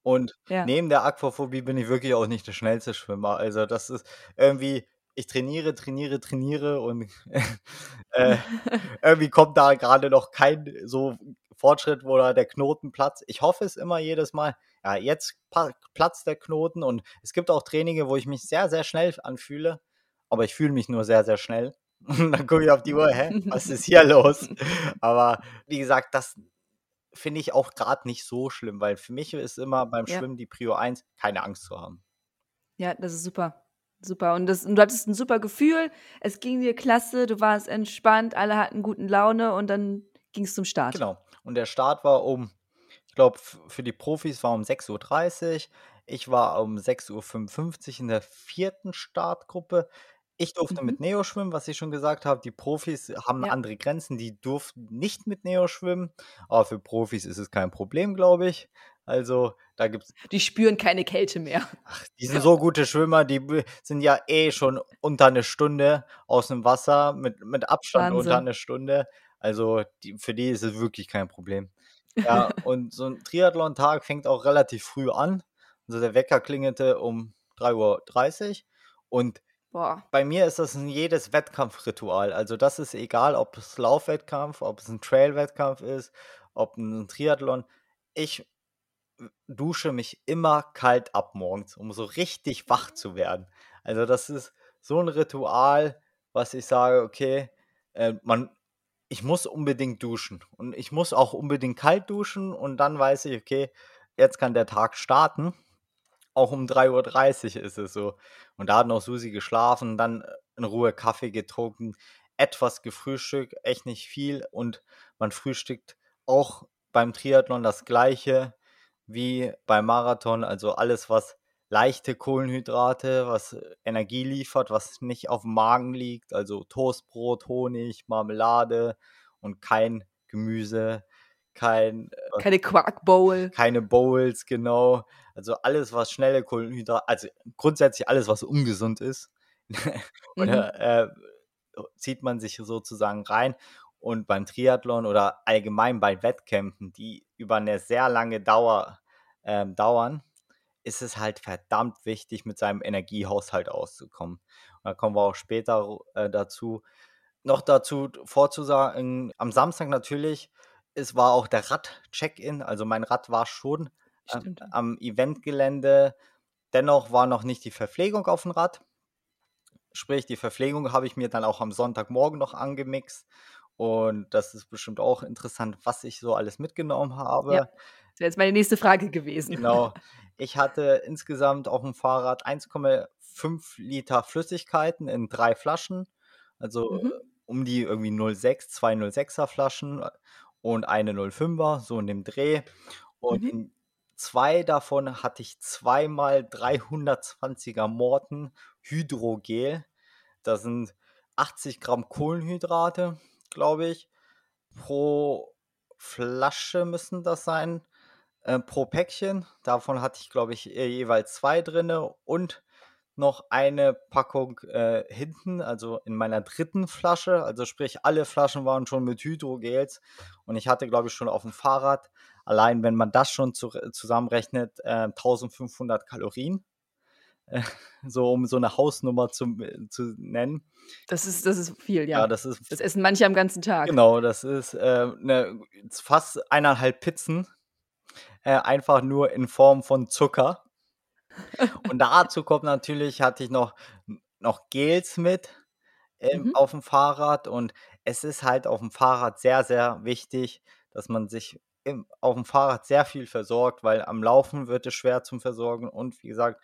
Und ja. neben der Aquaphobie bin ich wirklich auch nicht der schnellste Schwimmer. Also das ist irgendwie, ich trainiere, trainiere, trainiere und <laughs> äh, <laughs> irgendwie kommt da gerade noch kein so Fortschritt, wo da der Knoten platzt. Ich hoffe es immer jedes Mal. Ja, jetzt platzt der Knoten und es gibt auch Trainings, wo ich mich sehr, sehr schnell anfühle, aber ich fühle mich nur sehr, sehr schnell. <laughs> Und dann gucke ich auf die Uhr, hä, was ist hier los? Aber wie gesagt, das finde ich auch gerade nicht so schlimm, weil für mich ist immer beim ja. Schwimmen die Prio 1, keine Angst zu haben. Ja, das ist super. Super. Und, das, und du hattest ein super Gefühl. Es ging dir klasse, du warst entspannt, alle hatten guten Laune und dann ging es zum Start. Genau. Und der Start war um, ich glaube, für die Profis war um 6.30 Uhr. Ich war um 6.55 Uhr in der vierten Startgruppe. Ich durfte Mhm. mit Neo schwimmen, was ich schon gesagt habe. Die Profis haben Ja. andere Grenzen, die durften nicht mit Neo schwimmen, aber für Profis ist es kein Problem, glaube ich. Also, da gibt's Die spüren keine Kälte mehr. ach, die sind <laughs> so gute Schwimmer, die sind ja eh schon unter eine Stunde aus dem Wasser, mit mit Abstand unter eine Stunde. Also, die für die ist es wirklich kein Problem. Ja, <laughs> und so ein Triathlon-Tag fängt auch relativ früh an. Also, der Wecker klingelte um 3:30 Uhr und Boah. Bei mir ist das ein jedes Wettkampfritual. Also das ist egal, ob es Laufwettkampf, ob es ein Trailwettkampf ist, ob ein Triathlon. Ich dusche mich immer kalt ab morgens, um so richtig wach zu werden. Also das ist so ein Ritual, was ich sage, okay, äh, man, ich muss unbedingt duschen und ich muss auch unbedingt kalt duschen und dann weiß ich, okay, jetzt kann der Tag starten auch um 3.30 Uhr ist es so. Und da hat noch Susi geschlafen, dann äh, in Ruhe Kaffee getrunken, etwas gefrühstückt, echt nicht viel. Und man frühstückt auch beim Triathlon das gleiche wie beim Marathon. Also alles, was leichte Kohlenhydrate, was Energie liefert, was nicht auf dem Magen liegt. Also Toastbrot, Honig, Marmelade und kein Gemüse, kein. Äh, keine Quark Bowl. Keine Bowls, genau. Also alles, was schnelle Kohlenhydrate, also grundsätzlich alles, was ungesund ist, <laughs> oder mhm. äh, zieht man sich sozusagen rein. Und beim Triathlon oder allgemein bei Wettkämpfen, die über eine sehr lange Dauer äh, dauern, ist es halt verdammt wichtig, mit seinem Energiehaushalt auszukommen. Und da kommen wir auch später äh, dazu. Noch dazu vorzusagen, am Samstag natürlich, es war auch der Rad-Check-In, also mein Rad war schon Stimmt. am Eventgelände. Dennoch war noch nicht die Verpflegung auf dem Rad. Sprich, die Verpflegung habe ich mir dann auch am Sonntagmorgen noch angemixt Und das ist bestimmt auch interessant, was ich so alles mitgenommen habe. Ja, das wäre jetzt meine nächste Frage gewesen. Genau. <laughs> Ich hatte insgesamt auf dem Fahrrad 1,5 Liter Flüssigkeiten in drei Flaschen. Also Mhm. um die irgendwie 0,6, zwei 0,6er Flaschen und eine 0,5er, so in dem Dreh. Und Mhm. in zwei davon hatte ich zweimal 320er Morten Hydrogel. Das sind 80 Gramm Kohlenhydrate, glaube ich. Pro Flasche müssen das sein. Äh, pro Päckchen. Davon hatte ich, glaube ich, äh, jeweils zwei drinne und noch eine Packung äh, hinten, also in meiner dritten Flasche. Also sprich, alle Flaschen waren schon mit Hydrogels und ich hatte, glaube ich, schon auf dem Fahrrad, allein wenn man das schon zu, zusammenrechnet, äh, 1500 Kalorien. Äh, <laughs> so um so eine Hausnummer zu, äh, zu nennen. Das ist, das ist viel, ja. Ja, das ist Das essen manche am ganzen Tag. Genau, das ist äh, ne, fast eineinhalb Pizzen. Äh, einfach nur in Form von Zucker. <laughs> Und dazu kommt natürlich, hatte ich noch, noch Gels mit ähm, Mhm. auf dem Fahrrad. Und es ist halt auf dem Fahrrad sehr, sehr wichtig, dass man sich im, auf dem Fahrrad sehr viel versorgt, weil am Laufen wird es schwer zum Versorgen. Und wie gesagt,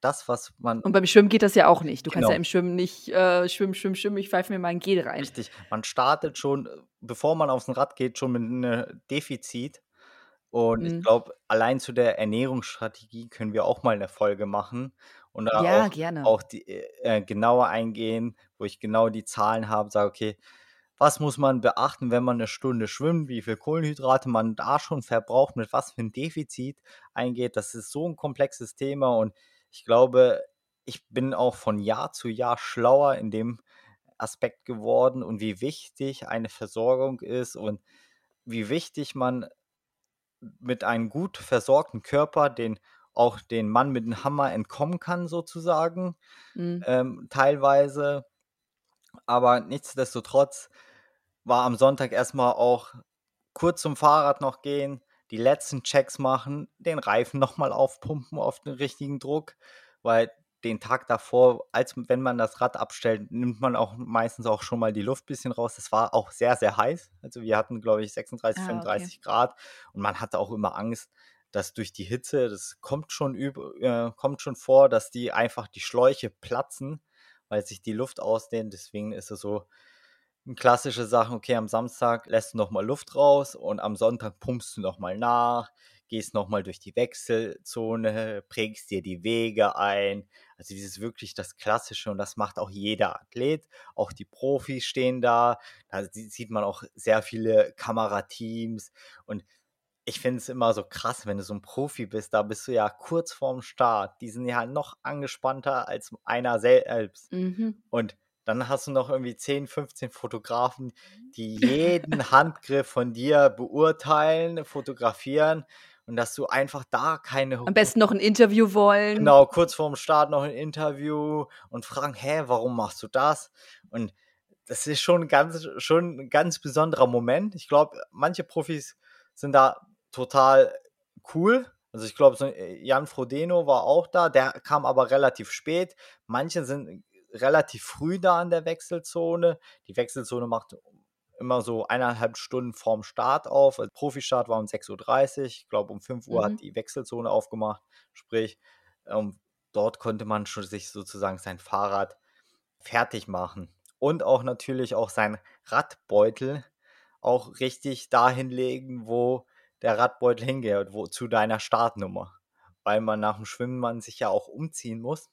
das, was man Und beim Schwimmen geht das ja auch nicht. Du kannst Genau. ja im Schwimmen nicht äh, schwimmen, schwimmen, schwimmen, ich pfeife mir mal ein Gel rein. Richtig. Man startet schon, äh, bevor man aufs Rad geht, schon mit einem Defizit. Und ich Mhm. glaube, allein zu der Ernährungsstrategie können wir auch mal eine Folge machen und da Ja, auch, gerne. auch die, äh, genauer eingehen, wo ich genau die Zahlen habe, sage, okay, was muss man beachten, wenn man eine Stunde schwimmt, wie viel Kohlenhydrate man da schon verbraucht, mit was für ein Defizit eingeht. Das ist so ein komplexes Thema und ich glaube, ich bin auch von Jahr zu Jahr schlauer in dem Aspekt geworden und wie wichtig eine Versorgung ist und wie wichtig man mit einem gut versorgten Körper den auch den Mann mit dem Hammer entkommen kann, sozusagen, Mhm. ähm, teilweise. Aber nichtsdestotrotz war am Sonntag erstmal auch kurz zum Fahrrad noch gehen, die letzten Checks machen, den Reifen nochmal aufpumpen auf den richtigen Druck, weil den Tag davor, als wenn man das Rad abstellt, nimmt man auch meistens auch schon mal die Luft ein bisschen raus. Es war auch sehr, sehr heiß. Also wir hatten, glaube ich, 36, Ah, okay. 35 Grad und man hatte auch immer Angst, dass durch die Hitze, das kommt schon, üb äh, kommt schon vor, dass die einfach die Schläuche platzen, weil sich die Luft ausdehnt. Deswegen ist es so eine klassische Sache, okay, am Samstag lässt du nochmal Luft raus und am Sonntag pumpst du nochmal nach, gehst nochmal durch die Wechselzone, prägst dir die Wege ein. Also dieses wirklich das Klassische und das macht auch jeder Athlet. Auch die Profis stehen da. Da sie- sieht man auch sehr viele Kamerateams und ich finde es immer so krass, wenn du so ein Profi bist, da bist du ja kurz vorm Start. Die sind ja noch angespannter als einer selbst. Mhm. Und dann hast du noch irgendwie 10, 15 Fotografen, die <laughs> jeden Handgriff von dir beurteilen, fotografieren und dass du einfach da keine Am besten noch ein Interview wollen. Genau, kurz vorm Start noch ein Interview und fragen, hä, warum machst du das? Und das ist schon ein ganz, schon ein ganz besonderer Moment. Ich glaube, manche Profis sind da total cool. Also ich glaube, so äh, Jan Frodeno war auch da, der kam aber relativ spät. Manche sind relativ früh da an der Wechselzone. Die Wechselzone macht immer so eineinhalb Stunden vorm Start auf. Also Profistart war um 6.30 Uhr. Ich glaube, um 5 Uhr Mhm. hat die Wechselzone aufgemacht. Sprich, ähm, dort konnte man schon sich sozusagen sein Fahrrad fertig machen. Und auch natürlich auch sein Radbeutel auch richtig dahin legen, wo der Radbeutel hingehört, wo, zu deiner Startnummer. Weil man nach dem Schwimmen man sich ja auch umziehen muss.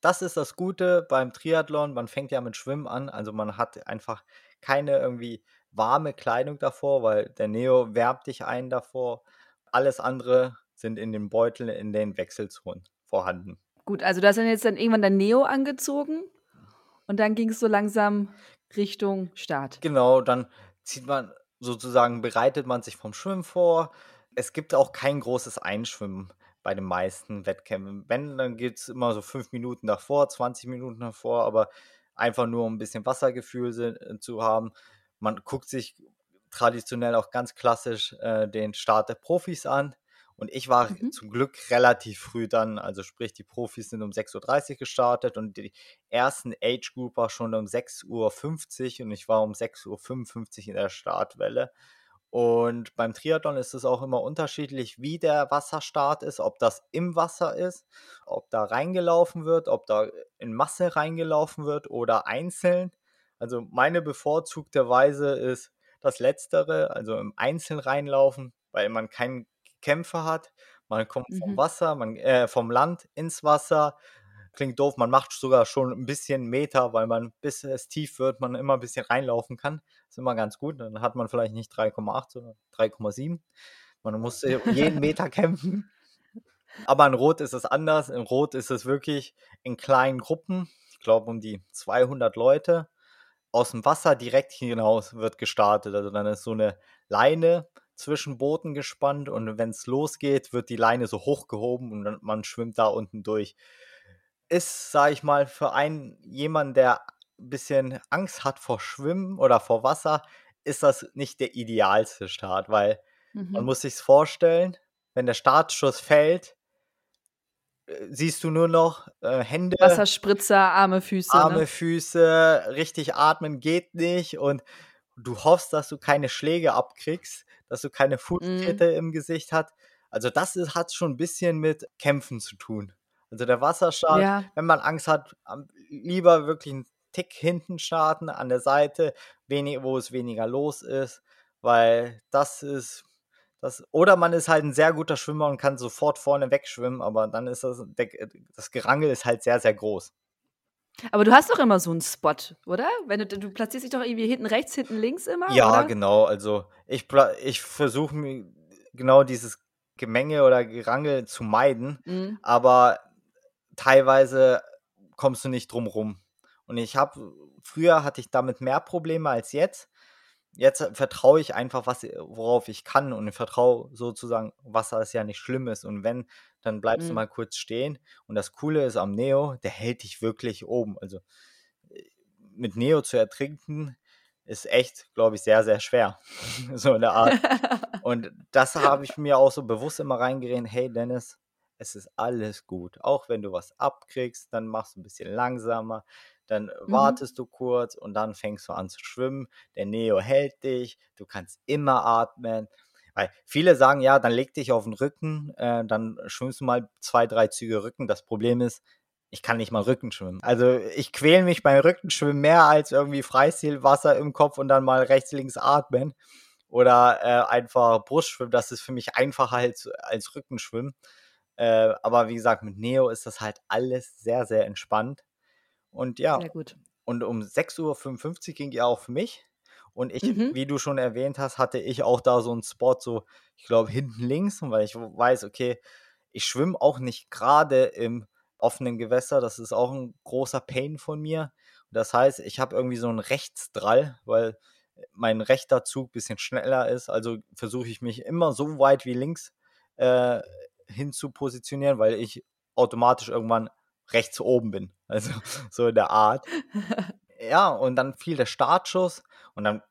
Das ist das Gute beim Triathlon. Man fängt ja mit Schwimmen an. Also man hat einfach keine irgendwie warme Kleidung davor, weil der Neo wärmt dich ein davor. Alles andere sind in den Beuteln, in den Wechselzonen vorhanden. Gut, also du hast dann jetzt dann irgendwann dein Neo angezogen und dann ging es so langsam Richtung Start. Genau, dann zieht man sozusagen, bereitet man sich vom Schwimmen vor. Es gibt auch kein großes Einschwimmen bei den meisten Wettkämpfen. Wenn, dann gibt es immer so fünf Minuten davor, 20 Minuten davor, aber einfach nur um ein bisschen Wassergefühl se- äh, zu haben. Man guckt sich traditionell auch ganz klassisch äh, den Start der Profis an Und ich war Mhm. zum Glück relativ früh dann, also sprich, die Profis sind um 6.30 Uhr gestartet und die ersten Age Grouper schon um 6.50 Uhr und ich war um 6.55 Uhr in der Startwelle. Und beim Triathlon ist es auch immer unterschiedlich, wie der Wasserstart ist, ob das im Wasser ist, ob da reingelaufen wird, ob da in Masse reingelaufen wird oder einzeln. Also meine bevorzugte Weise ist das Letztere, also im Einzeln reinlaufen, weil man keinen Kämpfe hat. Man kommt vom Mhm. Wasser, man, äh, vom Land ins Wasser. Klingt doof, man macht sogar schon ein bisschen Meter, weil man, bis es tief wird, man immer ein bisschen reinlaufen kann. Ist immer ganz gut. Dann hat man vielleicht nicht 3,8, sondern 3,7. Man muss <laughs> jeden Meter kämpfen. Aber in Rot ist es anders. In Rot ist es wirklich in kleinen Gruppen. Ich glaube, um die 200 Leute. Aus dem Wasser direkt hinaus wird gestartet. Also dann ist so eine Leine zwischen Booten gespannt und wenn es losgeht, wird die Leine so hochgehoben und man schwimmt da unten durch. Ist, sage ich mal, für einen jemanden, der ein bisschen Angst hat vor Schwimmen oder vor Wasser, ist das nicht der idealste Start, weil man Mhm. muss sich's vorstellen, wenn der Startschuss fällt, äh, siehst du nur noch äh, Hände, Wasserspritzer, arme Füße. arme Ne? Füße, richtig atmen geht nicht und du hoffst, dass du keine Schläge abkriegst, dass du keine Mhm. Fußtritte im Gesicht hast. Also das ist, hat schon ein bisschen mit Kämpfen zu tun. Also der Wasserstart, Ja. wenn man Angst hat, lieber wirklich einen Tick hinten starten, an der Seite, wenig, wo es weniger los ist, weil das ist das, oder man ist halt ein sehr guter Schwimmer und kann sofort vorne wegschwimmen, aber dann ist das, der, das Gerangel ist halt sehr, sehr groß. Aber du hast doch immer so einen Spot, oder? Wenn du, du platzierst dich doch irgendwie hinten rechts, hinten links immer, Ja, oder? genau. Also ich, ich versuche mir genau dieses Gemenge oder Gerangel zu meiden, Mhm. aber teilweise kommst du nicht drum rum. Und ich habe, früher hatte ich damit mehr Probleme als jetzt. Jetzt vertraue ich einfach, was, worauf ich kann und ich vertraue sozusagen, Wasser ist ja nicht schlimm ist. Und wenn, dann bleibst du Mhm. mal kurz stehen. Und das Coole ist am Neo, der hält dich wirklich oben. Also äh, mit Neo zu ertrinken, ist echt, glaube ich, sehr, sehr schwer. <laughs> so in der Art. Und das habe ich mir auch so bewusst immer reingeredet, hey Dennis, es ist alles gut. Auch wenn du was abkriegst, dann machst du ein bisschen langsamer, dann Mhm. wartest du kurz und dann fängst du an zu schwimmen. Der Neo hält dich, du kannst immer atmen. Weil viele sagen, ja, dann leg dich auf den Rücken, äh, dann schwimmst du mal zwei, drei Züge Rücken. Das Problem ist, ich kann nicht mal Rücken schwimmen. Also ich quäle mich beim Rückenschwimmen mehr als irgendwie Freistilwasser im Kopf und dann mal rechts, links atmen oder äh, einfach Brustschwimmen. Das ist für mich einfacher als, als Rückenschwimmen. Äh, aber wie gesagt, mit Neo ist das halt alles sehr, sehr entspannt. Und ja, Sehr gut. und um 6.55 Uhr ging auch für mich. Und ich, Mhm. wie du schon erwähnt hast, hatte ich auch da so einen Spot, so, ich glaube, hinten links, weil ich weiß, okay, ich schwimme auch nicht gerade im offenen Gewässer. Das ist auch ein großer Pain von mir. Das heißt, ich habe irgendwie so einen Rechtsdrall, weil mein rechter Zug ein bisschen schneller ist. Also versuche ich mich immer so weit wie links äh, hin zu positionieren, weil ich automatisch irgendwann rechts oben bin. Also <laughs> so in der Art. Ja, und dann fiel der Startschuss und dann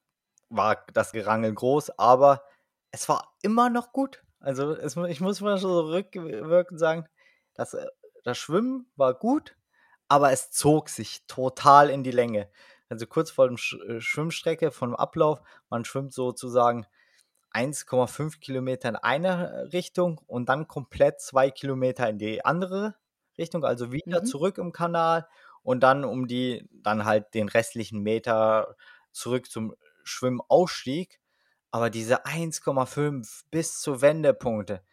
war das Gerangel groß, aber es war immer noch gut. Also es, ich muss mal so rückwirkend sagen, das, äh, das Schwimmen war gut, aber es zog sich total in die Länge. Also kurz vor dem Sch äh, Schwimmstrecke, vom Ablauf, man schwimmt sozusagen 1,5 Kilometer in eine Richtung und dann komplett zwei Kilometer in die andere Richtung, also wieder Mhm. zurück im Kanal und dann um die, dann halt den restlichen Meter zurück zum Schwimmausstieg. Aber diese 1,5 bis zu Wendepunkte,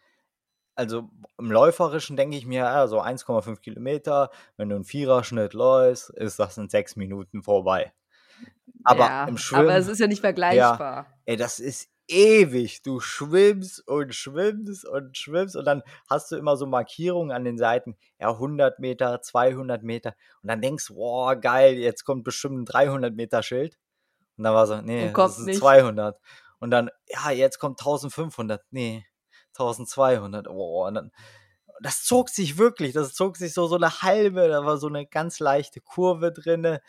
also im Läuferischen denke ich mir, ja, so 1,5 Kilometer, wenn du einen Viererschnitt läufst, ist das in sechs Minuten vorbei. Aber ja, im Schwimmen, aber es ist ja nicht vergleichbar. ey, das ist ewig. Du schwimmst und schwimmst und schwimmst und dann hast du immer so Markierungen an den Seiten, ja, 100 Meter, 200 Meter und dann denkst du, boah, geil, jetzt kommt bestimmt ein 300 Meter Schild. Und dann war so, nee, das nicht. 200. Und dann, ja, jetzt kommt 1500, nee, 1200, oh, und dann, das zog sich wirklich, das zog sich so, so eine halbe, da war so eine ganz leichte Kurve drinne.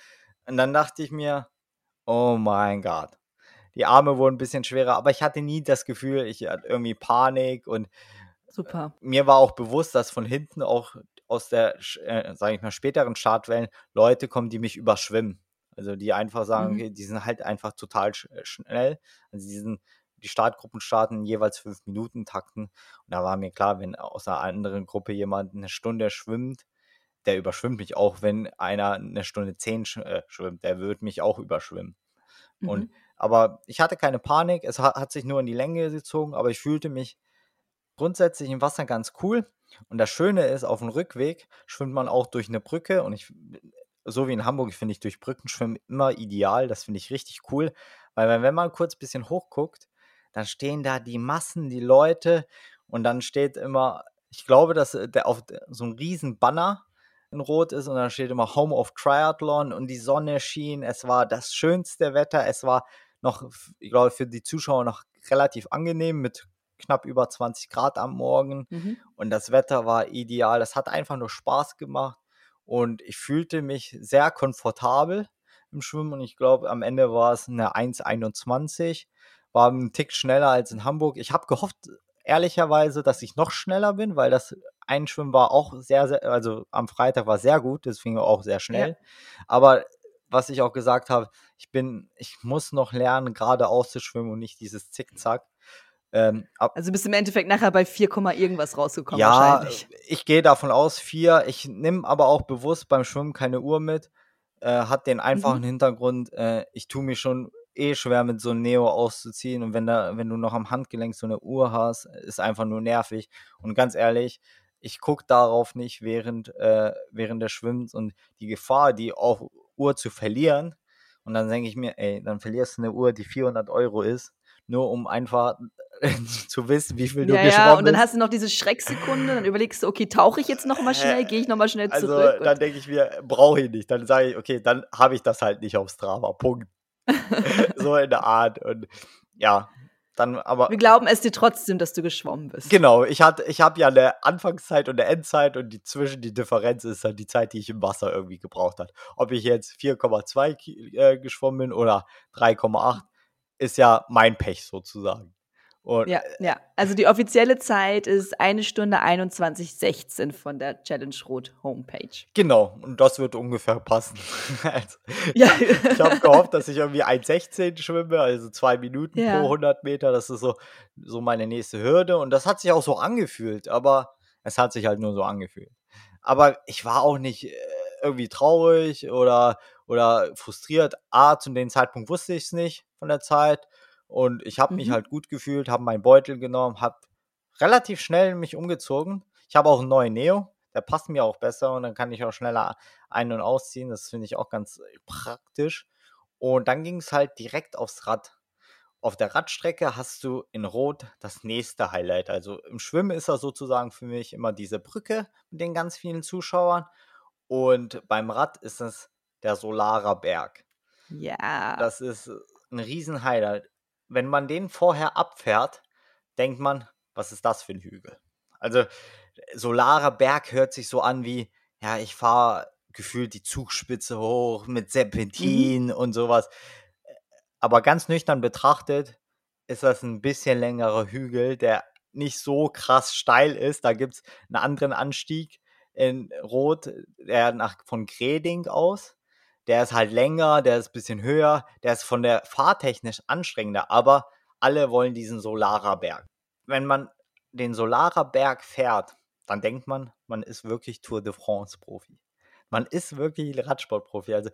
Und dann dachte ich mir, oh mein Gott. Die Arme wurden ein bisschen schwerer, aber ich hatte nie das Gefühl, ich hatte irgendwie Panik und Super. Mir war auch bewusst, dass von hinten auch aus der, äh, sage ich mal, späteren Startwellen Leute kommen, die mich überschwimmen. Also die einfach sagen, Mhm. okay, die sind halt einfach total sch äh, schnell. Also die sind die Startgruppen starten jeweils 5 Minuten Takten. Und da war mir klar, wenn aus einer anderen Gruppe jemand eine Stunde schwimmt, der überschwimmt mich auch, wenn einer eine Stunde 10 sch äh, schwimmt, der wird mich auch überschwimmen. Und Mhm. Aber ich hatte keine Panik, es ha hat sich nur in die Länge gezogen, aber ich fühlte mich grundsätzlich im Wasser ganz cool. Und das Schöne ist, auf dem Rückweg schwimmt man auch durch eine Brücke und ich so wie in Hamburg finde ich durch Brückenschwimmen immer ideal, das finde ich richtig cool, weil wenn man kurz bisschen hochguckt, dann stehen da die Massen, die Leute und dann steht immer ich glaube, dass, äh, der auf so 'n riesen Banner in Rot ist und da steht immer „Home of Triathlon“ und die Sonne schien. Es war das schönste Wetter. Es war noch ich glaube, für die Zuschauer noch relativ angenehm mit knapp über 20 Grad am Morgen Mhm. und das Wetter war ideal. Es hat einfach nur Spaß gemacht und ich fühlte mich sehr komfortabel im Schwimmen und ich glaube, am Ende war es 'ne 1,21, war 'n Tick schneller als in Hamburg. Ich habe gehofft, ehrlicherweise, dass ich noch schneller bin, weil das Einschwimmen war auch sehr, sehr also am Freitag war sehr gut, das ging auch sehr Ja. schnell. Aber was ich auch gesagt habe, ich bin ich muss noch lernen, geradeaus zu schwimmen und nicht dieses Zickzack. Ähm, ab Also bist du im Endeffekt nachher bei 4, irgendwas rausgekommen ja, wahrscheinlich. ich gehe davon aus 4. Ich nehme aber auch bewusst beim Schwimmen keine Uhr mit. Äh, hat den einfachen Mhm. Hintergrund, äh, ich tue mich schon eh schwer, mit so 'n Neo auszuziehen und wenn da wenn du noch am Handgelenk so 'ne Uhr hast, ist einfach nur nervig. Und ganz ehrlich, ich gucke darauf nicht während äh, während des Schwimmens und die Gefahr, die auf Uhr zu verlieren und dann denke ich mir: „Ey, dann verlierst du 'ne Uhr, die 400 € ist, nur um einfach <laughs> zu wissen, wie viel du Ja, ja, geschwommen und dann bist.“ hast du noch diese Schrecksekunde, dann überlegst du: „Okay, tauche ich jetzt noch mal <laughs> schnell? Gehe ich noch mal schnell Also, zurück?“ dann Und denke ich mir: „Brauche ich nicht.“ Dann sage ich: „Okay, dann habe ich das halt nicht auf Strava, Punkt.“ <laughs> So in der Art und ja, dann aber Wir glauben es dir trotzdem, dass du geschwommen bist. Genau, ich hatte ich habe ja 'ne Anfangszeit und 'ne Endzeit und die zwischen die Differenz ist halt die Zeit, die ich im Wasser irgendwie gebraucht habe. Ob ich jetzt 4,2 Ki äh, geschwommen bin oder 3,8, ist ja mein Pech sozusagen. Und Ja, ja. Also die offizielle Zeit ist 1 Stunde 21:16 von der Challenge Rot Homepage. Genau, und das wird ungefähr passen. <laughs> Also, Ja. ich habe gehofft, dass ich irgendwie 1,16 schwimme, also 2 Minuten Ja. pro 100 Meter. Das ist so so meine nächste Hürde und das hat sich auch so angefühlt, aber es hat sich halt nur so angefühlt. Aber ich war auch nicht, äh, irgendwie traurig oder oder frustriert. A, zu dem Zeitpunkt wusste ich's nicht von der Zeit und ich habe mich Mhm. halt gut gefühlt, habe meinen Beutel genommen, habe relativ schnell mich umgezogen. Ich habe auch 'n neuen Neo, der passt mir auch besser und dann kann ich auch schneller ein und ausziehen. Das finde ich auch ganz praktisch. Und dann ging's halt direkt aufs Rad. Auf der Radstrecke hast du in Rot das nächste Highlight. Also, im Schwimmen ist das sozusagen für mich immer diese Brücke mit den ganz vielen Zuschauern und beim Rad ist es der Solarer Berg. Ja. Das ist 'n Riesen-Highlight. Wenn man den vorher abfährt, denkt man: „Was ist das für 'n Hügel?“ Also, Solarer Berg hört sich so an wie, ja, ich fahre gefühlt die Zugspitze hoch mit Mhm. Serpentin und so was. Äh, aber ganz nüchtern betrachtet ist das 'n bisschen längerer Hügel, der nicht so krass steil ist. Da gibt's 'n anderen Anstieg in Rot, der nach von Greding aus. Der ist halt länger, der ist bisschen höher, der ist von der fahrtechnisch anstrengender, aber alle wollen diesen Solarer Berg. Wenn man den Solarer Berg fährt, dann denkt man, man ist wirklich Tour de France Profi. Man ist wirklich Radsportprofi. Also,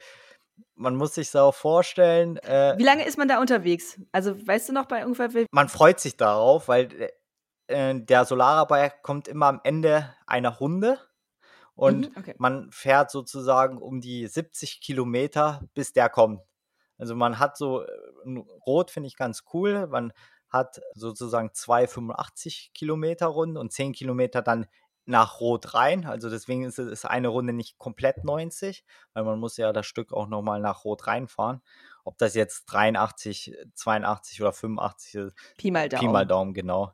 man muss sich so vorstellen, äh Wie lange ist man da unterwegs? Also, weißt du noch bei ungefähr man freut sich darauf, weil, äh, der Solarer Berg kommt immer am Ende einer Runde und Mhm, okay. man fährt sozusagen um die 70 Kilometer, bis der kommt. Also, man hat so, äh, Rot finde ich ganz cool. Man hat sozusagen 2 85 Kilometer Runden und 10 Kilometer dann nach Rot rein. Also, deswegen ist es ist eine Runde nicht komplett 90, weil man muss ja das Stück auch noch mal nach Rot reinfahren. Ob das jetzt 83, 82 oder 85 ist, Pi mal Pi mal Daumen. Daumen, genau.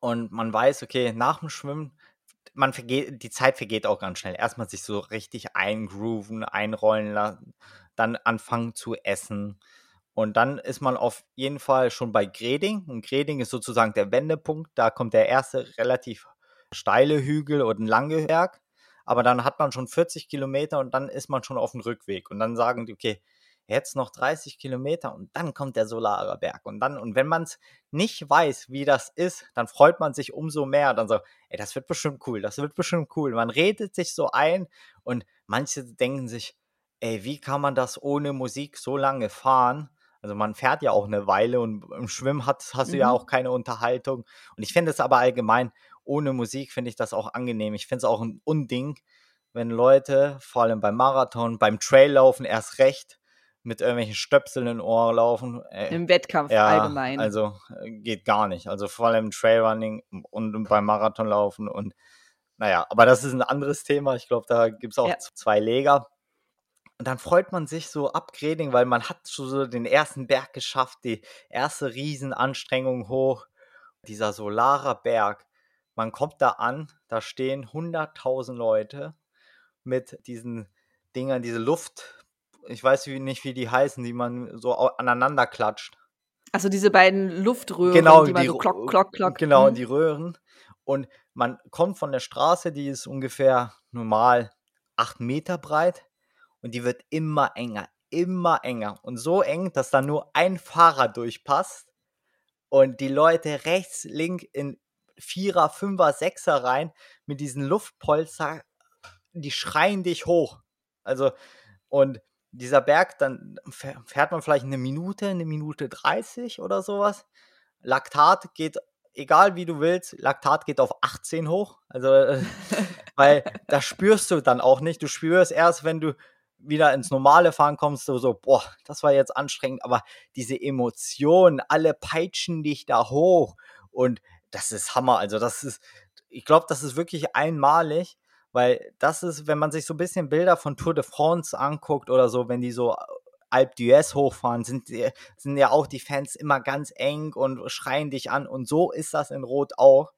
Und man weiß, okay, nach dem Schwimmen, man vergeht die Zeit vergeht auch ganz schnell. Erst mal sich so richtig eingrooven, einrollen lassen, dann anfangen zu essen. Und dann ist man auf jeden Fall schon bei Greding und Greding ist sozusagen der Wendepunkt. Da kommt der erste relativ steile Hügel oder ein langer Berg. Aber dann hat man schon 40 Kilometer und dann ist man schon auf dem Rückweg. Und dann sagen die, okay, jetzt noch 30 Kilometer und dann kommt der Solare Berg. Und dann, und wenn man es nicht weiß, wie das ist, dann freut man sich umso mehr. Dann so, ey, das wird bestimmt cool, das wird bestimmt cool. Man redet sich so ein und manche denken sich, ey, wie kann man das ohne Musik so lange fahren? Also man fährt ja auch eine Weile und im Schwimmen hat, hast du ja Mhm. auch keine Unterhaltung. Und ich finde es aber allgemein, ohne Musik finde ich das auch angenehm. Ich finde es auch ein Unding, wenn Leute, vor allem beim Marathon, beim Traillaufen erst recht, mit irgendwelchen Stöpseln in Ohr laufen. Äh, Im Wettkampf ja, allgemein. also äh, geht gar nicht. Also vor allem im Trailrunning und beim Marathonlaufen und naja, aber das ist ein anderes Thema. Ich glaube, da gibt es auch Ja. zwei Leger. Und dann freut man sich so ab Greding, weil man hat schon so den ersten Berg geschafft, die erste Riesenanstrengung hoch. Dieser Solarer Berg. Man kommt da an, da stehen 100.000 Leute mit diesen Dingern, diese Luft, ich weiß wie, nicht, wie die heißen, die man so aneinander klatscht. also diese beiden Luftröhren, Genau, die man so klock, klock, klock. Genau, Mhm. die Röhren. Und man kommt von der Straße, die ist ungefähr normal acht Meter breit und die wird immer enger, immer enger. Und so eng, dass da nur ein Fahrer durchpasst und die Leute rechts, links in Vierer, Fünfer, Sechser rein mit diesen Luftpolster, die schreien dich hoch. Also, und dieser Berg, dann fäh- fährt man vielleicht eine Minute, eine Minute 30 oder sowas. Laktat geht, egal wie du willst, Laktat geht auf 18 hoch. Also, <laughs> weil das spürst du dann auch nicht. Du spürst erst, wenn du wieder ins normale Fahren kommst, du so, boah, das war jetzt anstrengend, aber diese Emotionen, alle peitschen dich da hoch und das ist Hammer. Also, das ist, ich glaube, das ist wirklich einmalig, weil das ist, wenn man sich so ein bisschen Bilder von Tour de France anguckt oder so, wenn die so Alpe d'Huez hochfahren, sind, sind ja auch die Fans immer ganz eng und schreien dich an und so ist das in Rot auch.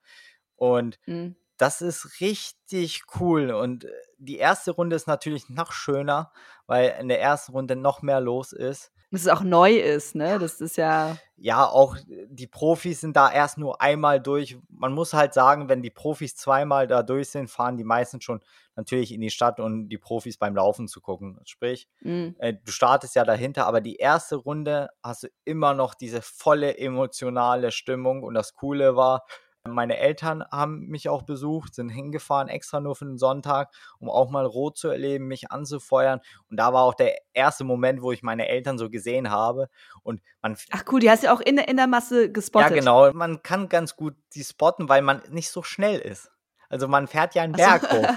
Und Mhm. das ist richtig cool. Und äh, die erste Runde ist natürlich noch schöner, weil in der ersten Runde noch mehr los ist. Dass es auch neu ist, ne? Das ist ja. Ja, auch die Profis sind da erst nur einmal durch. Man muss halt sagen, wenn die Profis zweimal da durch sind, fahren die meisten schon natürlich in die Stadt, um die Profis beim Laufen zu gucken. Sprich, Mhm. äh, du startest ja dahinter, aber die erste Runde hast du immer noch diese volle emotionale Stimmung. Und das Coole war, meine Eltern haben mich auch besucht, sind hingefahren extra nur für den Sonntag, um auch mal rot zu erleben, mich anzufeuern. Und da war auch der erste Moment, wo ich meine Eltern so gesehen habe. Und man Ach cool, die hast du ja auch in, der- in der Masse gespottet. ja, genau. Man kann ganz gut die spotten, weil man nicht so schnell ist. Also man fährt ja einen Berg hoch.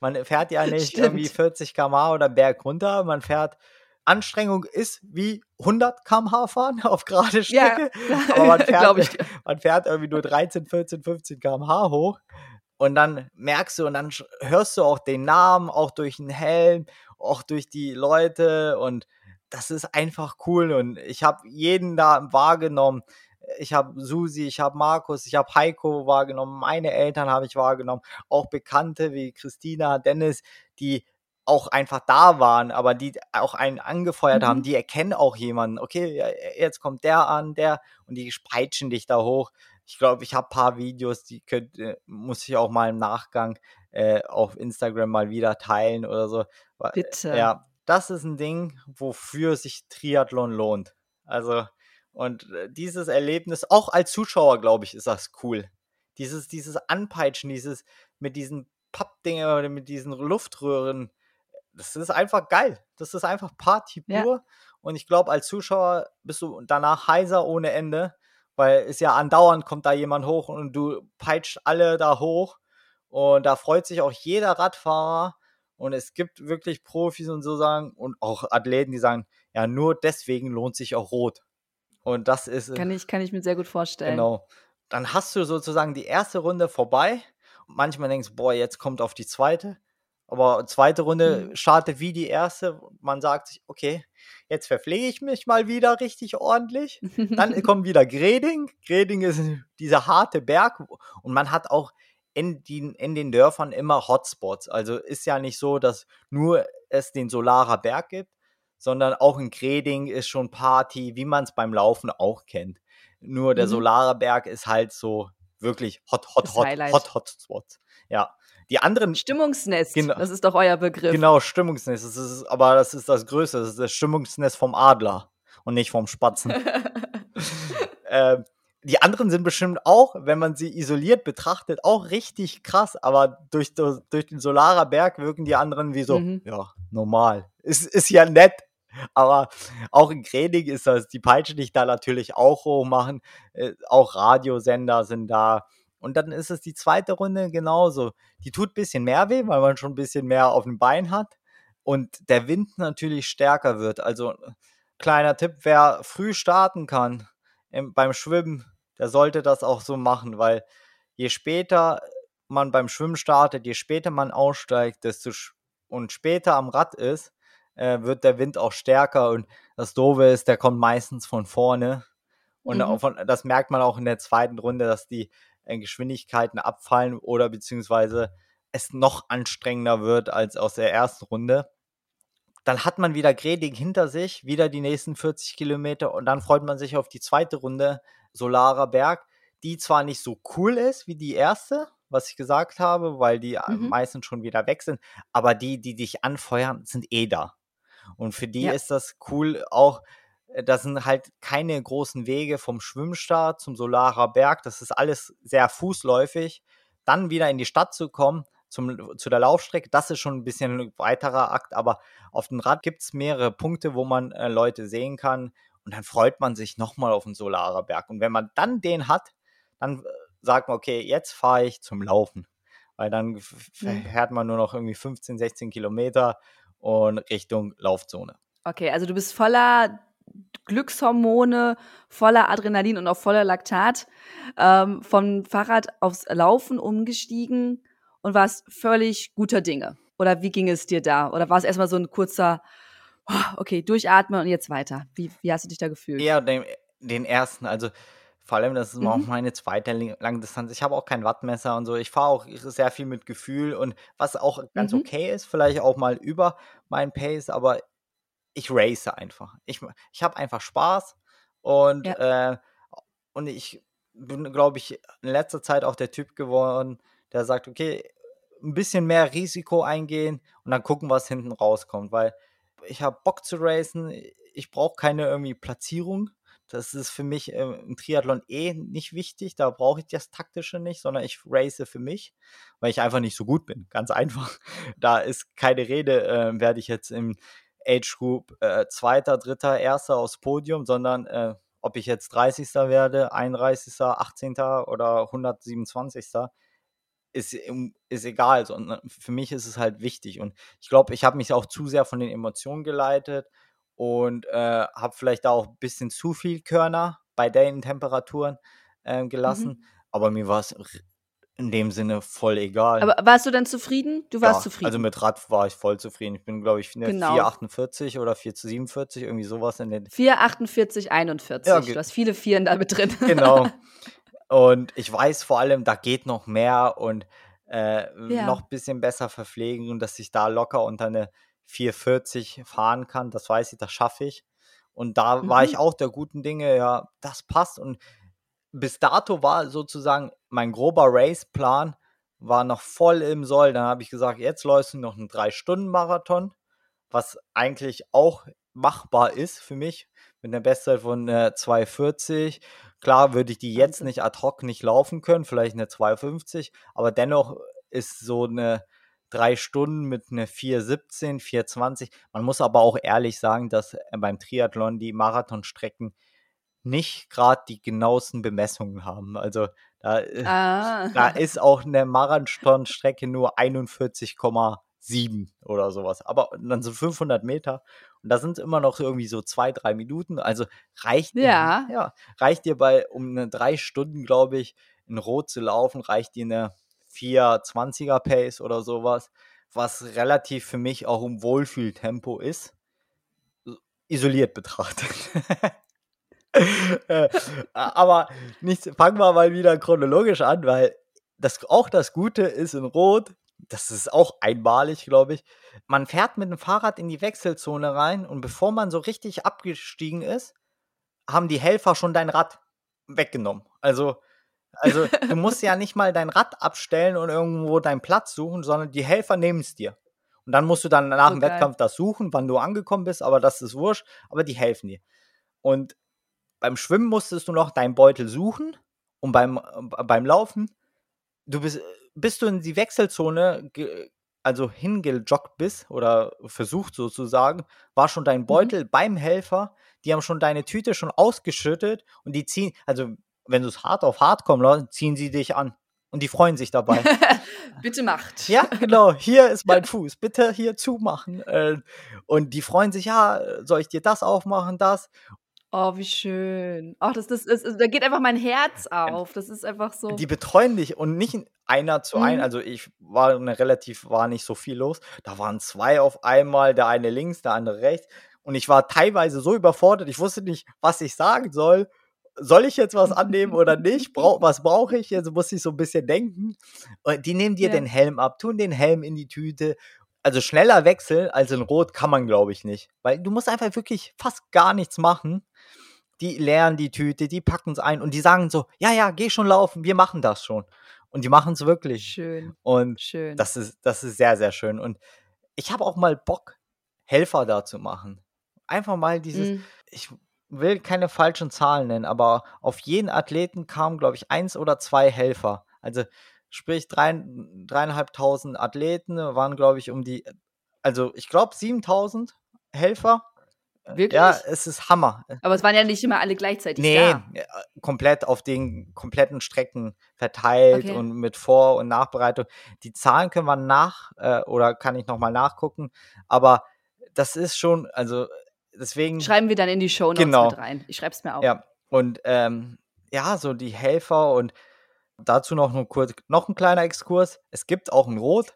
Man fährt ja <laughs> nicht Stimmt. irgendwie 40 km/h oder Berg runter. Man fährt. Anstrengung ist wie 100 km/h fahren <laughs> auf gerade Ja, Strecke. Aber man <laughs> fährt, <laughs> man fährt irgendwie nur 13, 14, 15 km/h hoch. Und dann merkst du und dann hörst du auch den Namen, auch durch den Helm, auch durch die Leute. Und das ist einfach cool. Und ich habe jeden da wahrgenommen. Ich habe Susi, ich habe Markus, ich habe Heiko wahrgenommen, meine Eltern habe ich wahrgenommen, auch Bekannte wie Christina, Dennis, die auch einfach da waren, aber die auch einen angefeuert haben, Mhm. die erkennen auch jemanden. Okay, jetzt kommt der an, der und die peitschen dich da hoch. Ich glaube, ich habe ein paar Videos, die könnt, äh, muss ich auch mal im Nachgang äh, auf Instagram mal wieder teilen oder so. Wa- Bitte. Ja, das ist ein Ding, wofür sich Triathlon lohnt. Also, und äh, dieses Erlebnis, auch als Zuschauer, glaube ich, ist das cool. Dieses, dieses Anpeitschen, dieses mit diesen Pappdinger oder mit diesen Luftröhren, das ist einfach geil. Das ist einfach Party Ja. pur. Und ich glaube, als Zuschauer bist du danach heiser ohne Ende, weil es ja andauernd kommt da jemand hoch und du peitscht alle da hoch. Und da freut sich auch jeder Radfahrer. Und es gibt wirklich Profis und so sagen und auch Athleten, die sagen, ja, nur deswegen lohnt sich auch Rot. Und das ist äh, Kann ich, kann ich mir sehr gut vorstellen. Genau. Dann hast du sozusagen die erste Runde vorbei. Manchmal denkst du, boah, jetzt kommt auf die zweite. Aber zweite Runde Mhm. startet wie die erste. Man sagt sich, okay, jetzt verpflege ich mich mal wieder richtig ordentlich. Dann <laughs> kommt wieder Greding. Greding ist dieser harte Berg. Und man hat auch in, die, in den Dörfern immer Hotspots. Also ist ja nicht so, dass nur es den Solarer Berg gibt, sondern auch in Greding ist schon Party, wie man es beim Laufen auch kennt. Nur der Mhm. Solarer Berg ist halt so wirklich hot, hot, Das hot, Highlight. hot, hot Spots. Ja. Die anderen, Stimmungsnest, Genau. das ist doch euer Begriff. genau, Stimmungsnest, das ist, aber das ist das Größte, das ist das Stimmungsnest vom Adler und nicht vom Spatzen. <laughs> ähm, die anderen sind bestimmt auch, wenn man sie isoliert betrachtet, auch richtig krass, aber durch, durch den Solarer Berg wirken die anderen wie so, Mhm. ja, normal. Ist, ist ja nett, aber auch in Krenig ist das, die Peitsche dich da natürlich auch hochmachen, äh, auch Radiosender sind da. Und dann ist es die zweite Runde genauso. Die tut ein bisschen mehr weh, weil man schon ein bisschen mehr auf dem Bein hat und der Wind natürlich stärker wird. Also kleiner Tipp, wer früh starten kann im, beim Schwimmen, der sollte das auch so machen, weil je später man beim Schwimmen startet, je später man aussteigt, desto und später am Rad ist, äh, wird der Wind auch stärker und das Doofe ist, der kommt meistens von vorne. Und Mhm. auch von, das merkt man auch in der zweiten Runde, dass die äh, Geschwindigkeiten abfallen oder beziehungsweise es noch anstrengender wird als aus der ersten Runde. Dann hat man wieder Greding hinter sich, wieder die nächsten 40 Kilometer und dann freut man sich auf die zweite Runde Solarer Berg, die zwar nicht so cool ist wie die erste, was ich gesagt habe, weil die Mhm. meistens schon wieder weg sind, aber die, die dich anfeuern, sind eh da. Und für die Ja. ist das cool auch, das sind halt keine großen Wege vom Schwimmstart zum Solarer Berg. Das ist alles sehr fußläufig. Dann wieder in die Stadt zu kommen, zum, zu der Laufstrecke, das ist schon ein bisschen ein weiterer Akt, aber auf dem Rad gibt es mehrere Punkte, wo man äh, Leute sehen kann und dann freut man sich nochmal auf den Solarer Berg. Und wenn man dann den hat, dann äh, sagt man, okay, jetzt fahre ich zum Laufen. Weil dann Mhm. fährt man nur noch irgendwie 15, 16 Kilometer und Richtung Laufzone. Okay, also du bist voller Glückshormone, voller Adrenalin und auch voller Laktat ähm, vom Fahrrad aufs Laufen umgestiegen und warst völlig guter Dinge. Oder wie ging es dir da? Oder war es erstmal so ein kurzer, oh, okay, durchatmen und jetzt weiter? Wie, wie hast du dich da gefühlt? Eher den, den ersten, also vor allem, das ist auch Mhm. meine zweite Langdistanz. Ich habe auch kein Wattmesser und so. Ich fahre auch sehr viel mit Gefühl und was auch ganz Mhm. okay ist, vielleicht auch mal über meinen Pace, aber ich race einfach. Ich, ich habe einfach Spaß und, äh, und ich bin, glaube ich, in letzter Zeit auch der Typ geworden, der sagt, okay, ein bisschen mehr Risiko eingehen und dann gucken, was hinten rauskommt, weil ich habe Bock zu racen, ich brauche keine irgendwie Platzierung. Das ist für mich äh, im Triathlon eh nicht wichtig, da brauche ich das Taktische nicht, sondern ich race für mich, weil ich einfach nicht so gut bin, ganz einfach. <laughs> Da ist keine Rede, äh, werde ich jetzt im Age Group äh, Zweiter, Dritter, Erster aufs Podium, sondern äh, ob ich jetzt 30. werde, 31., 18. oder 127. Ist, ist egal, sondern für mich ist es halt wichtig. Und ich glaube, ich habe mich auch zu sehr von den Emotionen geleitet und äh, habe vielleicht da auch ein bisschen zu viel Körner bei den Temperaturen äh, gelassen. Aber mir war es in dem Sinne voll egal. Aber warst du denn zufrieden? Du warst Ja, zufrieden. Also mit Rad war ich voll zufrieden. Ich bin, glaube ich, eine Genau. 448 oder 447, irgendwie sowas in den. 4, 48, 41. Ja, du hast viele Vieren da mit drin. Genau. <laughs> Und ich weiß vor allem, da geht noch mehr und äh, Ja. noch ein bisschen besser verpflegen und dass ich da locker unter eine 440 fahren kann. Das weiß ich, das schaffe ich. Und da war ich Mhm. auch der guten Dinge, ja, das passt. Und bis dato war sozusagen mein grober Raceplan war noch voll im Soll. Dann habe ich gesagt, jetzt läufst du noch einen 3-Stunden-Marathon, was eigentlich auch machbar ist für mich mit einer Bestzeit von äh, 2,40. Klar würde ich die jetzt nicht ad hoc nicht laufen können, vielleicht eine 2,50, aber dennoch ist so eine drei Stunden mit einer 4,17, 4,20. Man muss aber auch ehrlich sagen, dass äh, beim Triathlon die Marathonstrecken nicht gerade die genauesten Bemessungen haben. Also da, äh, Ah. da ist auch eine Marathonstrecke nur 41,7 oder sowas. Aber dann sind 500 Meter und da sind es immer noch irgendwie so zwei, drei Minuten. Also reicht dir- Ja. ja, reicht dir bei um eine drei Stunden, glaube ich, in Rot zu laufen, reicht dir eine 420er Pace oder sowas, was relativ für mich auch im Wohlfühltempo ist, isoliert betrachtet. <laughs> Äh, Aber nicht, fangen wir mal wieder chronologisch an, weil das auch das Gute ist in Rot, das ist auch einmalig, glaube ich. Man fährt mit dem Fahrrad in die Wechselzone rein und bevor man so richtig abgestiegen ist, haben die Helfer schon dein Rad weggenommen. Also also du musst ja nicht mal dein Rad abstellen und irgendwo deinen Platz suchen, sondern die Helfer nehmen es dir. Und dann musst du dann nach So dem geil. Wettkampf das suchen, wann du angekommen bist, aber das ist wurscht, aber die helfen dir. Und beim Schwimmen musstest du noch deinen Beutel suchen und beim, äh, beim Laufen, du bist, bis du in die Wechselzone also hingejoggt bist oder versucht sozusagen, war schon dein Beutel beim Helfer, die haben schon deine Tüte schon ausgeschüttet und die ziehen, also wenn du es hart auf hart kommen lässt, ziehen sie dich an und die freuen sich dabei. <laughs> Bitte macht. Ja, genau. Hier ist mein <laughs> Fuß. Bitte hier zumachen. Äh, Und die freuen sich, ja, soll ich dir das aufmachen, das? Oh, wie schön. Ach, das, das, das, da geht einfach mein Herz auf. Das ist einfach so. Die betreuen dich und nicht einer zu ein. Mhm. Also ich war eine relativ, war nicht so viel los. Da waren zwei auf einmal, der eine links, der andere rechts. Und ich war teilweise so überfordert, ich wusste nicht, was ich sagen soll. Soll ich jetzt was annehmen oder nicht? Brauch, <laughs> was brauche ich? Jetzt muss ich so ein bisschen denken. Und die nehmen dir Ja. den Helm ab, tun den Helm in die Tüte. Also schneller Wechsel als in Rot kann man, glaube ich, nicht. Weil du musst einfach wirklich fast gar nichts machen. Die leeren die Tüte, die packen es ein und die sagen so, ja, ja, geh schon laufen, wir machen das schon. Und die machen es wirklich. schön, Und schön. das ist, das ist sehr, sehr schön. Und ich habe auch mal Bock, Helfer da zu machen. Einfach mal dieses, Mm. ich will keine falschen Zahlen nennen, aber auf jeden Athleten kamen, glaube ich, eins oder zwei Helfer. Also sprich, drei, dreieinhalbtausend Athleten waren, glaube ich, um die, also ich glaube 7000 Helfer. Äh, Wirklich? Ja, es ist Hammer. Aber es waren ja nicht immer alle gleichzeitig Nee, da. äh, komplett auf den kompletten Strecken verteilt Okay. und mit Vor- und Nachbereitung. Die Zahlen können wir nach äh, oder kann ich nochmal nachgucken, aber das ist schon, also deswegen. Schreiben wir dann in die Show Notes Genau. mit rein. Ich schreib's mir auf. Ja, und ähm, ja, so die Helfer und dazu noch nur kurz, noch ein kleiner Exkurs. Es gibt auch ein Rot.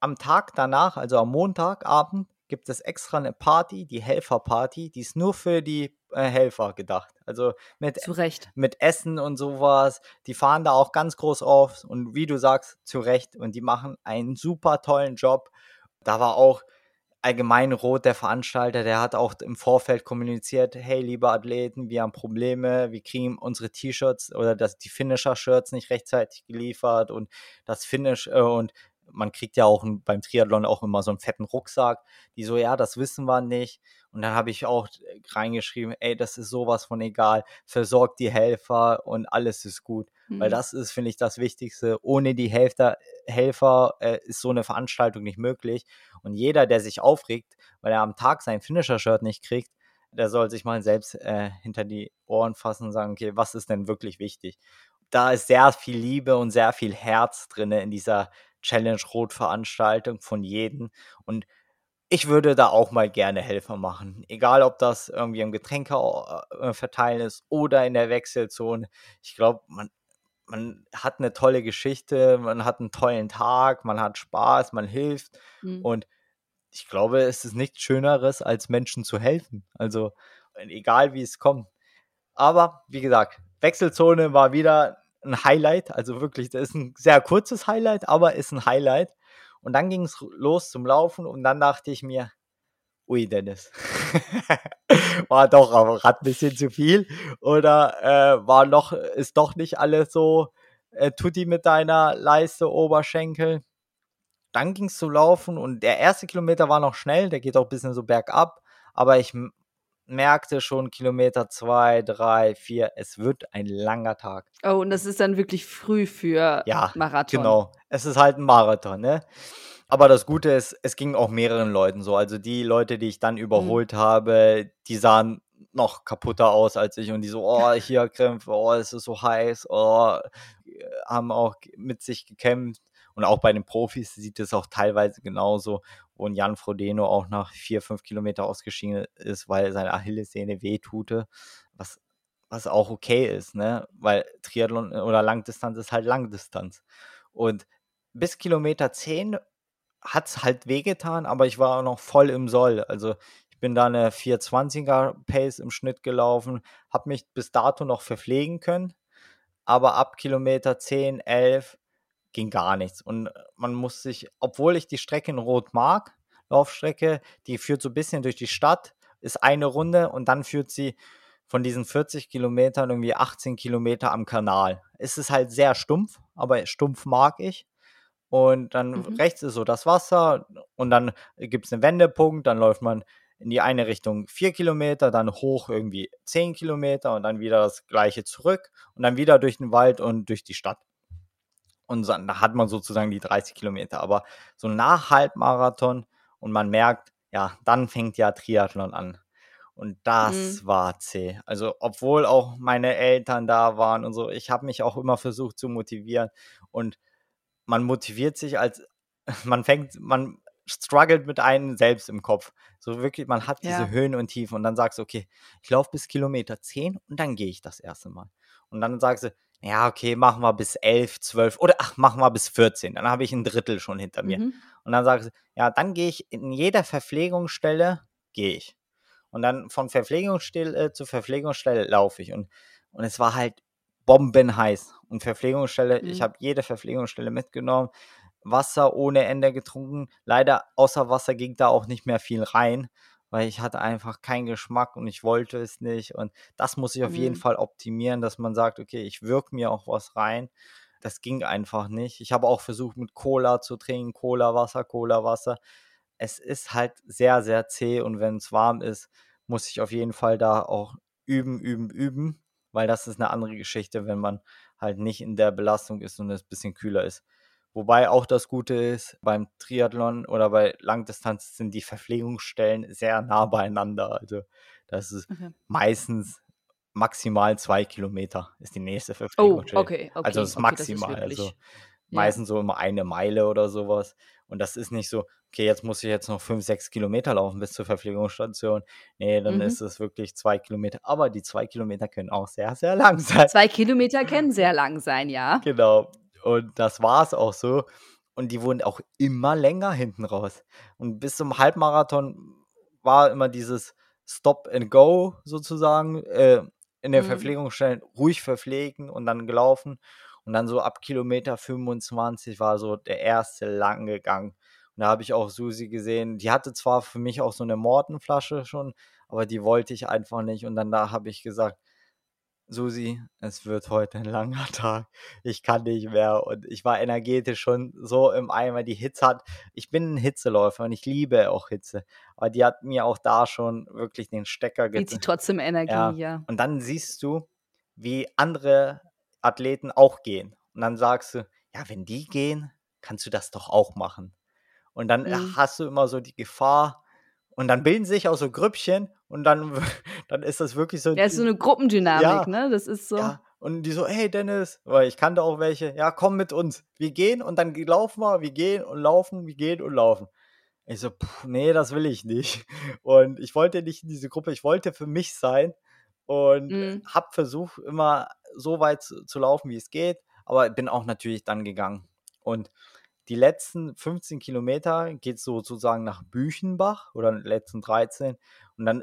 Am Tag danach, also am Montagabend, gibt es extra eine Party, die Helferparty, die ist nur für die äh, Helfer gedacht. Also mit mit Essen und sowas. Die fahren da auch ganz groß auf und wie du sagst, zu Recht. Und die machen einen super tollen Job. Da war auch allgemein Rot, der Veranstalter, der hat auch im Vorfeld kommuniziert, hey, liebe Athleten, wir haben Probleme, wir kriegen unsere T-Shirts oder das, die Finisher-Shirts nicht rechtzeitig geliefert und das Finish äh, und man kriegt ja auch beim Triathlon auch immer so einen fetten Rucksack. Die so, ja, das wissen wir nicht. Und dann habe ich auch äh, reingeschrieben, ey, das ist sowas von egal. Versorgt die Helfer und alles ist gut. Weil Mhm. das ist, finde ich, das Wichtigste. Ohne die Helfer, Helfer äh, ist so eine Veranstaltung nicht möglich. Und jeder, der sich aufregt, weil er am Tag sein Finisher-Shirt nicht kriegt, der soll sich mal selbst äh, hinter die Ohren fassen und sagen, okay, was ist denn wirklich wichtig? Da ist sehr viel Liebe und sehr viel Herz drin in dieser Challenge Rot Veranstaltung von jedem. Und ich würde da auch mal gerne Helfer machen. Egal, ob das irgendwie im Getränke äh, verteilen ist oder in der Wechselzone. Ich glaube, man, man hat eine tolle Geschichte, man hat einen tollen Tag, man hat Spaß, man hilft. Mhm. Und ich glaube, es ist nichts Schöneres, als Menschen zu helfen. Also, egal wie es kommt. Aber, wie gesagt, Wechselzone war wieder ein Highlight. Also wirklich, das ist ein sehr kurzes Highlight, aber ist ein Highlight. Und dann ging es los zum Laufen und dann dachte ich mir, ui, Dennis, <laughs> war doch am Rad ein bisschen zu viel oder äh, war noch, ist doch nicht alles so äh, tutti mit deiner Leiste, Oberschenkel. Dann ging es zum Laufen und der erste Kilometer war noch schnell, der geht auch ein bisschen so bergab, aber ich merkte schon Kilometer zwei, drei, vier, es wird ein langer Tag. Oh, und das ist dann wirklich früh für Ja, Marathon. Genau. Es ist halt ein Marathon, ne? Aber das Gute ist, es ging auch mehreren Leuten so. Also die Leute, die ich dann überholt habe, die sahen noch kaputter aus als ich und die so, oh, hier Krämpfe, oh, es ist so heiß, oh, haben auch mit sich gekämpft. Und auch bei den Profis sieht es auch teilweise genauso, wo Jan Frodeno auch nach vier, fünf Kilometer ausgeschieden ist, weil seine Achillessehne wehtute, was, was auch okay ist, ne? Weil Triathlon oder Langdistanz ist halt Langdistanz. Und bis Kilometer 10 hat es halt wehgetan, aber ich war noch voll im Soll. Also ich bin da eine 420er Pace im Schnitt gelaufen, habe mich bis dato noch verpflegen können, aber ab Kilometer 10, 11 ging gar nichts. Und man muss sich, obwohl ich die Strecke in Rot mag, Laufstrecke, die führt so ein bisschen durch die Stadt, ist eine Runde und dann führt sie von diesen 40 Kilometern irgendwie 18 Kilometer am Kanal. Es ist halt sehr stumpf, aber stumpf mag ich. Und dann mhm. rechts ist so das Wasser und dann gibt es einen Wendepunkt, dann läuft man in die eine Richtung vier Kilometer, dann hoch irgendwie zehn Kilometer und dann wieder das gleiche zurück und dann wieder durch den Wald und durch die Stadt. Und dann hat man sozusagen die 30 Kilometer. Aber so nach Halbmarathon und man merkt, ja, dann fängt ja Triathlon an. Und das mhm. war zäh. Also, obwohl auch meine Eltern da waren und so, ich habe mich auch immer versucht zu motivieren. Und man motiviert sich als, <laughs> man fängt, man struggelt mit einem selbst im Kopf. So wirklich, man hat diese ja. Höhen und Tiefen und dann sagst du, okay, ich laufe bis Kilometer 10 und dann gehe ich das erste Mal. Und dann sagst du, ja, okay, machen wir bis 11, 12 oder ach, machen wir bis 14. Dann habe ich ein Drittel schon hinter mir. Mhm. Und dann sagst du, ja, dann gehe ich in jeder Verpflegungsstelle, gehe ich. Und dann von Verpflegungsstelle zu Verpflegungsstelle laufe ich. Und, und es war halt bombenheiß. Und Verpflegungsstelle, mhm. ich habe jede Verpflegungsstelle mitgenommen. Wasser ohne Ende getrunken. Leider außer Wasser ging da auch nicht mehr viel rein, weil ich hatte einfach keinen Geschmack und ich wollte es nicht. Und das muss ich auf mhm. jeden Fall optimieren, dass man sagt, okay, ich wirke mir auch was rein. Das ging einfach nicht. Ich habe auch versucht, mit Cola zu trinken, Cola Wasser, Cola Wasser es ist halt sehr, sehr zäh und wenn es warm ist, muss ich auf jeden Fall da auch üben, üben, üben, weil das ist eine andere Geschichte, wenn man halt nicht in der Belastung ist und es ein bisschen kühler ist. Wobei auch das Gute ist, beim Triathlon oder bei Langdistanz sind die Verpflegungsstellen sehr nah beieinander. Also das ist okay. meistens maximal zwei Kilometer ist die nächste oh, Verpflegungsstelle. Oh, okay, okay. Also das ist okay, maximal. Das ist also meistens so immer eine Meile oder sowas. Und das ist nicht so, okay, jetzt muss ich jetzt noch fünf, sechs Kilometer laufen bis zur Verpflegungsstation. Nee, dann mhm. ist es wirklich zwei Kilometer. Aber die zwei Kilometer können auch sehr, sehr lang sein. Zwei Kilometer <laughs> können sehr lang sein, ja. Genau. Und das war es auch so. Und die wurden auch immer länger hinten raus. Und bis zum Halbmarathon war immer dieses Stop and Go sozusagen. Äh, in der mhm. Verpflegungsstellen ruhig verpflegen und dann gelaufen. Und dann so ab Kilometer 25 war so der erste lang gegangen. Und da habe ich auch Susi gesehen. Die hatte zwar für mich auch so eine Mortenflasche schon, aber die wollte ich einfach nicht. Und dann da habe ich gesagt, Susi, es wird heute ein langer <laughs> Tag. Ich kann nicht mehr. Und ich war energetisch schon so im Eimer. Die Hitze hat, ich bin ein Hitzeläufer und ich liebe auch Hitze. Aber die hat mir auch da schon wirklich den Stecker gezogen. Gibt sie trotzdem Energie, ja. ja. Und dann siehst du, wie andere Athleten auch gehen. Und dann sagst du, ja, wenn die gehen, kannst du das doch auch machen. Und dann mhm. hast du immer so die Gefahr, und dann bilden sich auch so Grüppchen und dann, <laughs> dann ist das wirklich so. Ja, ist so eine Gruppendynamik, ja, ne? Das ist so. Ja. Und die so, hey Dennis, weil ich kannte auch welche, ja, komm mit uns. Wir gehen und dann laufen wir, wir gehen und laufen, wir gehen und laufen. Ich so, pff, nee, das will ich nicht. <laughs> Und ich wollte nicht in diese Gruppe, ich wollte für mich sein und mhm. habe versucht, immer so weit zu, zu, laufen, wie es geht, aber bin auch natürlich dann gegangen. Und die letzten 15 Kilometer geht es sozusagen nach Büchenbach oder die letzten 13 und dann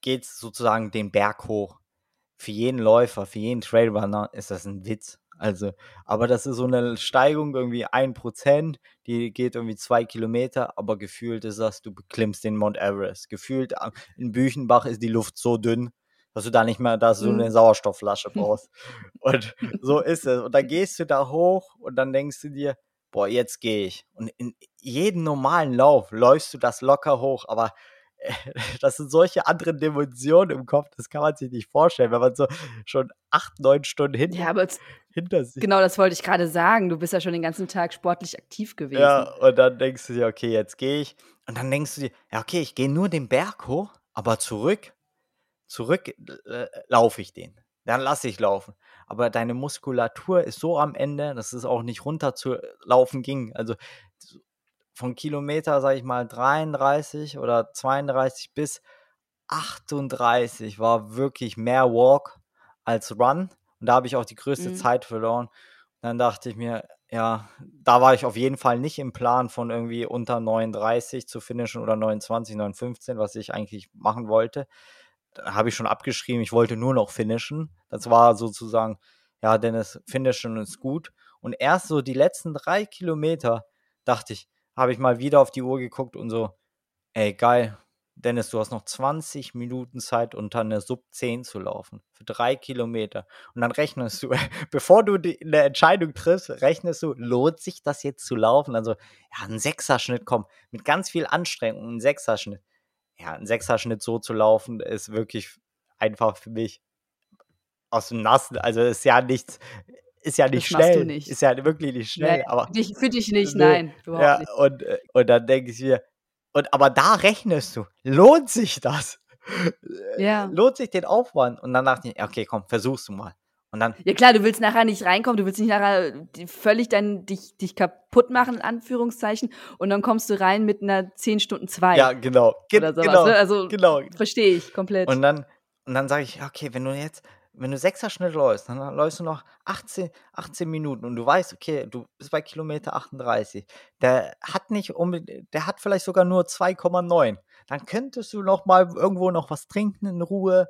geht es sozusagen den Berg hoch. Für jeden Läufer, für jeden Trailrunner ist das ein Witz. Also, aber das ist so eine Steigung, irgendwie ein Prozent, die geht irgendwie zwei Kilometer, aber gefühlt ist das, du beklimmst den Mount Everest. Gefühlt in Büchenbach ist die Luft so dünn, dass du da nicht mehr, dass du eine mhm. Sauerstoffflasche <laughs> brauchst. und so ist es. Und dann gehst du da hoch und dann denkst du dir, boah, jetzt gehe ich. Und in jedem normalen Lauf läufst du das locker hoch, aber <laughs> das sind solche anderen Dimensionen im Kopf, das kann man sich nicht vorstellen, wenn man so schon acht, neun Stunden hin ja, aber hinter sich. Genau, das wollte ich gerade sagen. Du bist ja schon den ganzen Tag sportlich aktiv gewesen. Ja, und dann denkst du dir, okay, jetzt gehe ich. Und dann denkst du dir, ja, okay, ich gehe nur den Berg hoch, aber zurück zurück äh, laufe ich den. Dann lasse ich laufen. Aber deine Muskulatur ist so am Ende, dass es auch nicht runter zu laufen ging. Also von Kilometer, sage ich mal, 33 oder 32 bis 38 war wirklich mehr Walk als Run. Und da habe ich auch die größte mhm. Zeit verloren. Und dann dachte ich mir, ja, da war ich auf jeden Fall nicht im Plan von irgendwie unter 39 zu finishen oder 29, 915, was ich eigentlich machen wollte habe ich schon abgeschrieben, ich wollte nur noch finishen. Das war sozusagen, ja, Dennis, finishen ist gut. Und erst so die letzten drei Kilometer dachte ich, habe ich mal wieder auf die Uhr geguckt und so, ey, geil, Dennis, du hast noch 20 Minuten Zeit, unter eine Sub 10 zu laufen. Für drei Kilometer. Und dann rechnest du, <laughs> bevor du die, eine Entscheidung triffst, rechnest du, lohnt sich das jetzt zu laufen? Also, ja, ein Sechserschnitt, komm, mit ganz viel Anstrengung, ein Sechserschnitt. Ja, ein Sechserschnitt so zu laufen, ist wirklich einfach für mich aus dem Nassen. Also, ist ja nichts, ist ja nicht Das schnell. nicht. Ist ja wirklich nicht schnell, Nee, aber für dich, für dich nicht, Nee, nein, ja, nicht. und, äh, und dann denke ich mir, und aber da rechnest du, lohnt sich das? Ja. Lohnt sich den Aufwand? Und dann dachte ich, okay, komm, versuchst du mal. Und dann, Ja klar, du willst nachher nicht reinkommen, du willst nicht nachher die- völlig dein, dich, dich kaputt machen, in Anführungszeichen, und dann kommst du rein mit einer 10 Stunden 2 ja, genau, ge oder sowas. genau, ne? Also genau. verstehe ich komplett. Und dann, und dann sage ich, okay, wenn du jetzt, wenn du Sechser Schnitt läufst, dann läufst du noch 18, 18 Minuten und du weißt, okay, du bist bei Kilometer 38. Der hat nicht unbedingt, der hat vielleicht sogar nur 2,9. Dann könntest du noch mal irgendwo noch was trinken in Ruhe.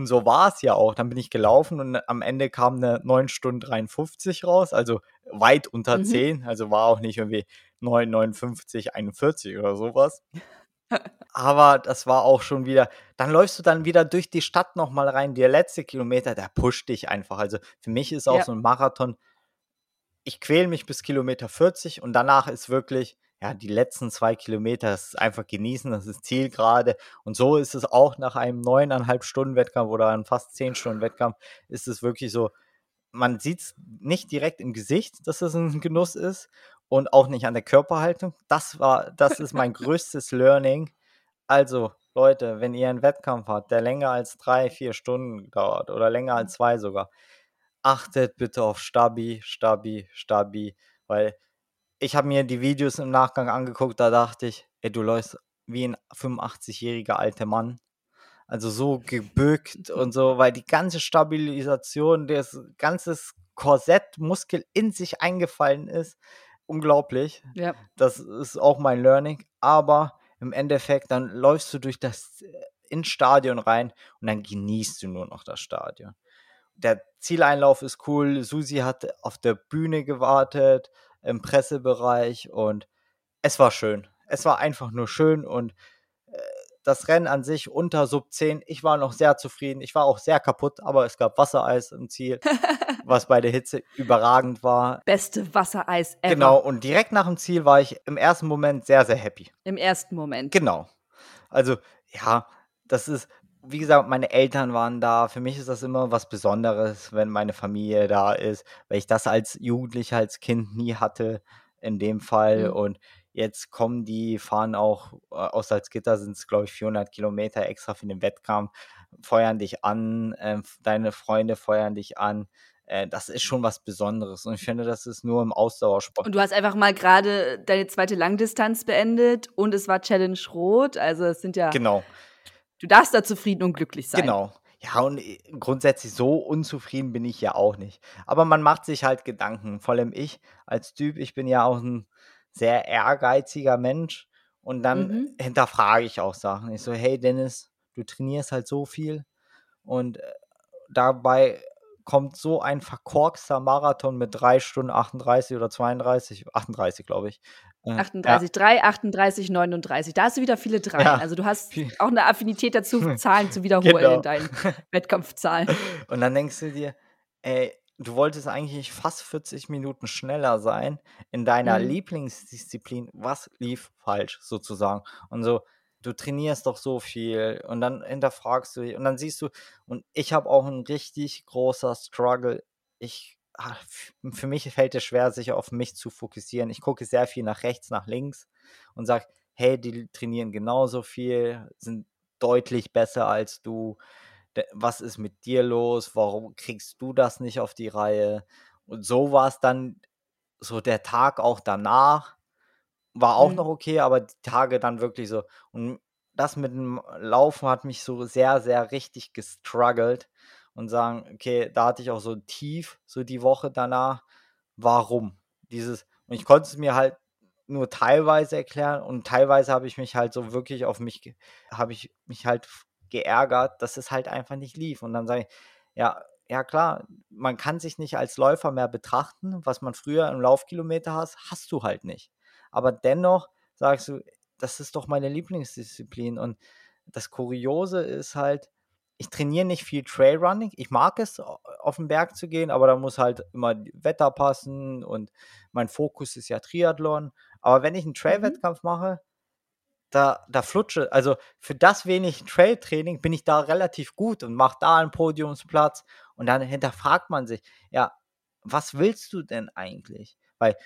Und so war es ja auch. Dann bin ich gelaufen und am Ende kam eine 9 Stunden 53 raus, also weit unter Mhm. 10. Also war auch nicht irgendwie 9, 59, 41 oder sowas. Aber das war auch schon wieder, dann läufst du dann wieder durch die Stadt nochmal rein. Der letzte Kilometer, der pusht dich einfach. Also für mich ist auch Ja. so ein Marathon, ich quäle mich bis Kilometer 40 und danach ist wirklich, ja, die letzten zwei Kilometer, das ist einfach genießen, das ist Zielgerade. Und so ist es auch nach einem neuneinhalb Stunden Wettkampf oder einem fast zehn Stunden Wettkampf, ist es wirklich so, man sieht es nicht direkt im Gesicht, dass es ein <laughs> Genuss ist und auch nicht an der Körperhaltung. Das war, das ist mein <laughs> größtes Learning. Also, Leute, wenn ihr einen Wettkampf habt, der länger als drei, vier Stunden dauert oder länger als zwei sogar, achtet bitte auf Stabi, Stabi, Stabi, weil ich habe mir die Videos im Nachgang angeguckt, da dachte ich, ey, du läufst wie ein 85-jähriger alter Mann. Also so gebückt <laughs> und so, weil die ganze Stabilisation, das ganze Korsettmuskel in sich eingefallen ist. Unglaublich. ja. Das ist auch mein Learning. Aber im Endeffekt, dann läufst du durch das äh, ins Stadion rein und dann genießt du nur noch das Stadion. Der Zieleinlauf ist cool. Susi hat auf der Bühne gewartet, im Pressebereich und es war schön. Es war einfach nur schön und äh, das Rennen an sich unter Sub 10, ich war noch sehr zufrieden. Ich war auch sehr kaputt, aber es gab Wassereis im Ziel, <laughs> was bei der Hitze überragend war. Beste Wassereis ever. Genau, und direkt nach dem Ziel war ich im ersten Moment sehr, sehr happy. Im ersten Moment. Genau. Also, ja, das ist, wie gesagt, meine Eltern waren da. Für mich ist das immer was Besonderes, wenn meine Familie da ist, weil ich das als Jugendlicher, als Kind nie hatte, in dem Fall. Mhm. Und jetzt kommen die, fahren auch äh, aus Salzgitter, sind es, glaube ich, 400 Kilometer extra für den Wettkampf, feuern dich an, ähm, deine Freunde feuern dich an. Äh, das ist schon was Besonderes. Und ich finde, das ist nur im Ausdauersport. Und du hast einfach mal gerade deine zweite Langdistanz beendet und es war Challenge Rot. Also es sind ja, Genau. Du darfst da zufrieden und glücklich sein. Genau. Ja, und äh, grundsätzlich so unzufrieden bin ich ja auch nicht. Aber man macht sich halt Gedanken. Vor allem ich als Typ, ich bin ja auch ein sehr ehrgeiziger Mensch. Und dann Mhm. hinterfrage ich auch Sachen. Ich so, hey Dennis, du trainierst halt so viel. Und äh, dabei kommt so ein verkorkster Marathon mit 3 Stunden 38 oder 32, 38 glaube ich. Äh, 38, 3, 38, 39. Da hast du wieder viele Dreien. Ja. Also du hast auch eine Affinität dazu, <laughs> Zahlen zu wiederholen Genau. in deinen <laughs> Wettkampfzahlen. Und dann denkst du dir, ey, du wolltest eigentlich fast 40 Minuten schneller sein in deiner Mhm. Lieblingsdisziplin. Was lief falsch sozusagen? Und so, du trainierst doch so viel und dann hinterfragst du dich und dann siehst du, und ich habe auch ein richtig großer Struggle. Ich, ah, für mich fällt es schwer, sich auf mich zu fokussieren. Ich gucke sehr viel nach rechts, nach links und sage, hey, die trainieren genauso viel, sind deutlich besser als du was ist mit dir los? Warum kriegst du das nicht auf die Reihe? Und so war es dann so der Tag auch danach. War auch Mhm. noch okay, aber die Tage dann wirklich so. Und das mit dem Laufen hat mich so sehr, sehr richtig gestruggelt. Und sagen, okay, da hatte ich auch so tief, so die Woche danach. Warum? Dieses, und ich konnte es mir halt nur teilweise erklären und teilweise habe ich mich halt so wirklich auf mich, habe ich mich halt geärgert, dass es halt einfach nicht lief. Und dann sage ich, ja, ja klar, man kann sich nicht als Läufer mehr betrachten, was man früher im Laufkilometer hast, hast du halt nicht. Aber dennoch sagst du, das ist doch meine Lieblingsdisziplin und das Kuriose ist halt, ich trainiere nicht viel Trailrunning. Ich mag es, auf den Berg zu gehen, aber da muss halt immer Wetter passen und mein Fokus ist ja Triathlon. Aber wenn ich einen mhm. Trail-Wettkampf mache, da, da flutsche, also für das wenig Trail-Training bin ich da relativ gut und mache da einen Podiumsplatz und dann hinterfragt man sich, ja, was willst du denn eigentlich? Weil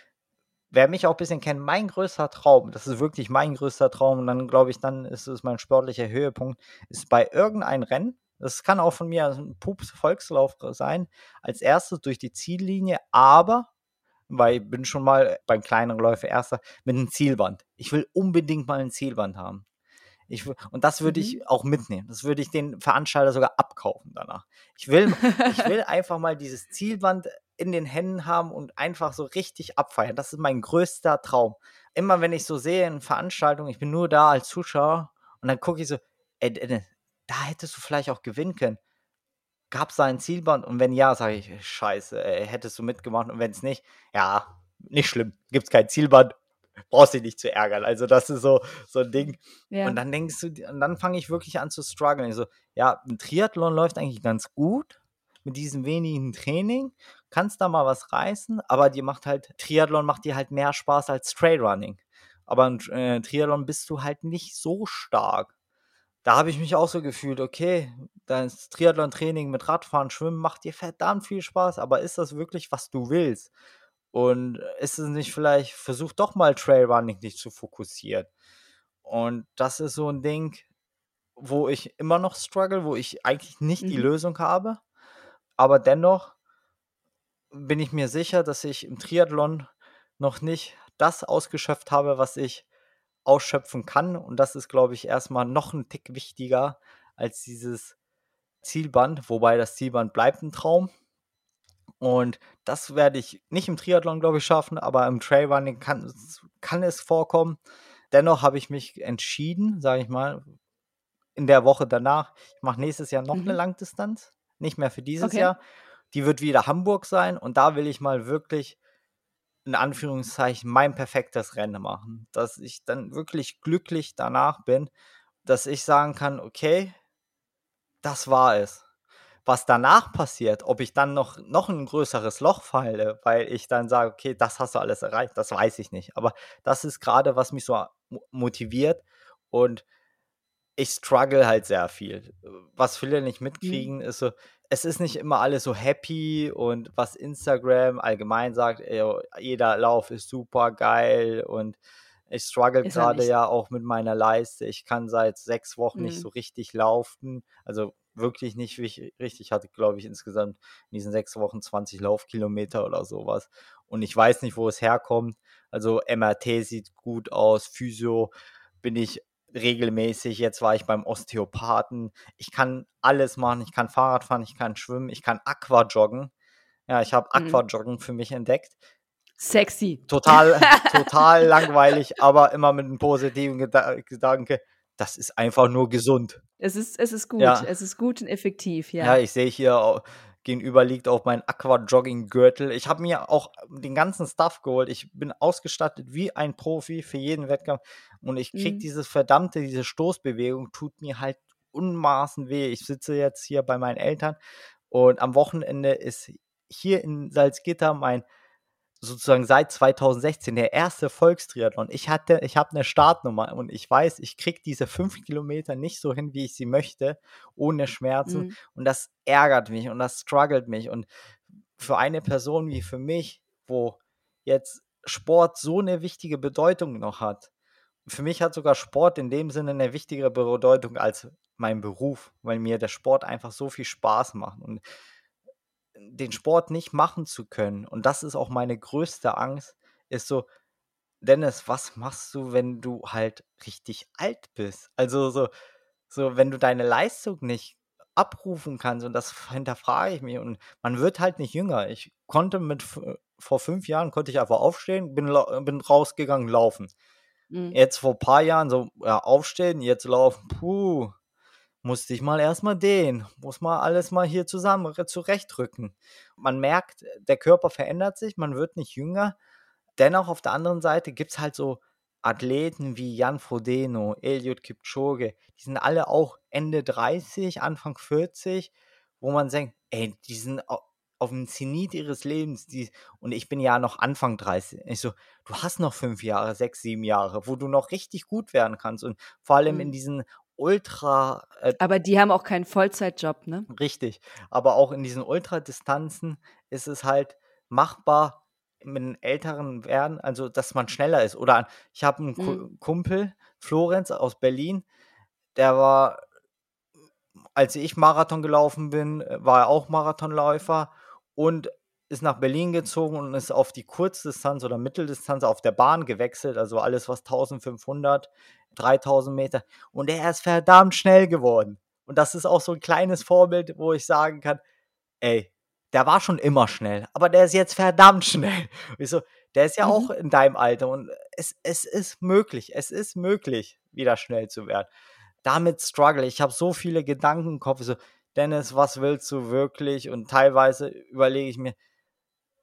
wer mich auch ein bisschen kennt, mein größter Traum, das ist wirklich mein größter Traum, und dann glaube ich, dann ist es mein sportlicher Höhepunkt, ist bei irgendeinem Rennen, das kann auch von mir ein Pups-Volkslauf sein, als erstes durch die Ziellinie, aber, weil ich bin schon mal beim kleineren Läufer erster, mit einem Zielband. Ich will unbedingt mal ein Zielband haben. Ich, und das würde mhm. ich auch mitnehmen. Das würde ich den Veranstalter sogar abkaufen danach. Ich will, ich will <laughs> einfach mal dieses Zielband in den Händen haben und einfach so richtig abfeiern. Das ist mein größter Traum. Immer wenn ich so sehe in Veranstaltungen, ich bin nur da als Zuschauer und dann gucke ich so, ey, da hättest du vielleicht auch gewinnen können. Gab es da ein Zielband? Und wenn ja, sage ich, scheiße, ey, hättest du mitgemacht. Und wenn es nicht, ja, nicht schlimm, gibt es kein Zielband, <laughs> brauchst dich nicht zu ärgern. Also das ist so, so ein Ding. Ja. Und dann denkst du, und dann fange ich wirklich an zu strugglen. Ich so, ja, ein Triathlon läuft eigentlich ganz gut mit diesem wenigen Training, kannst da mal was reißen, aber dir macht halt, Triathlon macht dir halt mehr Spaß als Trailrunning. Aber ein äh, Triathlon bist du halt nicht so stark. Da habe ich mich auch so gefühlt, okay, das Triathlon-Training mit Radfahren, Schwimmen macht dir verdammt viel Spaß, aber ist das wirklich, was du willst? Und ist es nicht vielleicht, versuch doch mal Trailrunning nicht zu fokussieren. Und das ist so ein Ding, wo ich immer noch struggle, wo ich eigentlich nicht mhm. die Lösung habe. Aber dennoch bin ich mir sicher, dass ich im Triathlon noch nicht das ausgeschöpft habe, was ich ausschöpfen kann. Und das ist, glaube ich, erstmal noch ein Tick wichtiger als dieses Zielband, wobei das Zielband bleibt ein Traum. Und das werde ich nicht im Triathlon, glaube ich, schaffen, aber im Trailrunning kann, kann es vorkommen. Dennoch habe ich mich entschieden, sage ich mal, in der Woche danach, ich mache nächstes Jahr noch mhm. eine Langdistanz, nicht mehr für dieses okay. Jahr. Die wird wieder Hamburg sein und da will ich mal wirklich in Anführungszeichen mein perfektes Rennen machen, dass ich dann wirklich glücklich danach bin, dass ich sagen kann, okay, das war es was danach passiert, ob ich dann noch, noch ein größeres Loch falle, weil ich dann sage, okay, das hast du alles erreicht, das weiß ich nicht. Aber das ist gerade, was mich so motiviert und ich struggle halt sehr viel. Was viele nicht mhm. mitkriegen, mhm. ist so, es ist nicht immer alles so happy und was Instagram allgemein sagt, ey, jeder Lauf ist super geil und ich struggle gerade ja auch mit meiner Leiste. Ich kann seit sechs Wochen mhm. nicht so richtig laufen. Also wirklich nicht richtig. Hatte, glaube ich, insgesamt in diesen sechs Wochen 20 Laufkilometer oder sowas. Und ich weiß nicht, wo es herkommt. Also MRT sieht gut aus, Physio bin ich regelmäßig. Jetzt war ich beim Osteopathen. Ich kann alles machen. Ich kann Fahrrad fahren, ich kann schwimmen, ich kann Aquajoggen. Ja, ich habe mhm. Aquajoggen für mich entdeckt. Sexy. Total, <laughs> total langweilig, aber immer mit einem positiven Gedanke das ist einfach nur gesund. Es ist, es ist gut, ja. es ist gut und effektiv, ja. Ja, ich sehe hier gegenüber liegt auch mein Aqua-Jogging-Gürtel. Ich habe mir auch den ganzen Stuff geholt. Ich bin ausgestattet wie ein Profi für jeden Wettkampf und ich kriege mhm. dieses verdammte, diese Stoßbewegung tut mir halt unmaßen weh. Ich sitze jetzt hier bei meinen Eltern und am Wochenende ist hier in Salzgitter mein sozusagen seit 2016 der erste Volkstriathlon. Ich hatte, ich habe eine Startnummer und ich weiß, ich kriege diese fünf Kilometer nicht so hin, wie ich sie möchte, ohne Schmerzen. Mhm. Und das ärgert mich und das struggelt mich. Und für eine Person wie für mich, wo jetzt Sport so eine wichtige Bedeutung noch hat, für mich hat sogar Sport in dem Sinne eine wichtigere Bedeutung als mein Beruf, weil mir der Sport einfach so viel Spaß macht. Und den Sport nicht machen zu können, und das ist auch meine größte Angst, ist so, Dennis, was machst du, wenn du halt richtig alt bist? Also so, so, wenn du deine Leistung nicht abrufen kannst, und das <laughs> hinterfrage ich mich, und man wird halt nicht jünger. Ich konnte mit vor fünf Jahren konnte ich einfach aufstehen, bin, bin rausgegangen, laufen. Mhm. Jetzt vor ein paar Jahren so, ja, aufstehen, jetzt laufen, puh, musste ich mal erstmal den, muss mal alles mal hier zusammen zurechtrücken. Man merkt, der Körper verändert sich, man wird nicht jünger. Dennoch auf der anderen Seite gibt es halt so Athleten wie Jan Frodeno, Eliud Kipchoge, die sind alle auch Ende 30, Anfang 40, wo man denkt, ey, die sind auf dem Zenit ihres Lebens, die, und ich bin ja noch Anfang 30. Ich so, du hast noch fünf Jahre, sechs, sieben Jahre, wo du noch richtig gut werden kannst. Und vor allem mhm. in diesen Ultra. Äh, aber die haben auch keinen Vollzeitjob, ne? Richtig. Aber auch in diesen Ultradistanzen ist es halt machbar, mit einem älteren werden, also dass man schneller ist. Oder ich habe einen mhm. Kumpel, Florenz aus Berlin, der war, als ich Marathon gelaufen bin, war er auch Marathonläufer und ist nach Berlin gezogen und ist auf die Kurzdistanz oder Mitteldistanz auf der Bahn gewechselt, also alles was 1500, 3000 Meter. Und er ist verdammt schnell geworden. Und das ist auch so ein kleines Vorbild, wo ich sagen kann, ey, der war schon immer schnell, aber der ist jetzt verdammt schnell. <laughs> ich so, der ist ja mhm. auch in deinem Alter und es, es ist möglich, es ist möglich, wieder schnell zu werden. Damit struggle ich. habe so viele Gedanken im Kopf. So, Dennis, was willst du wirklich? Und teilweise überlege ich mir,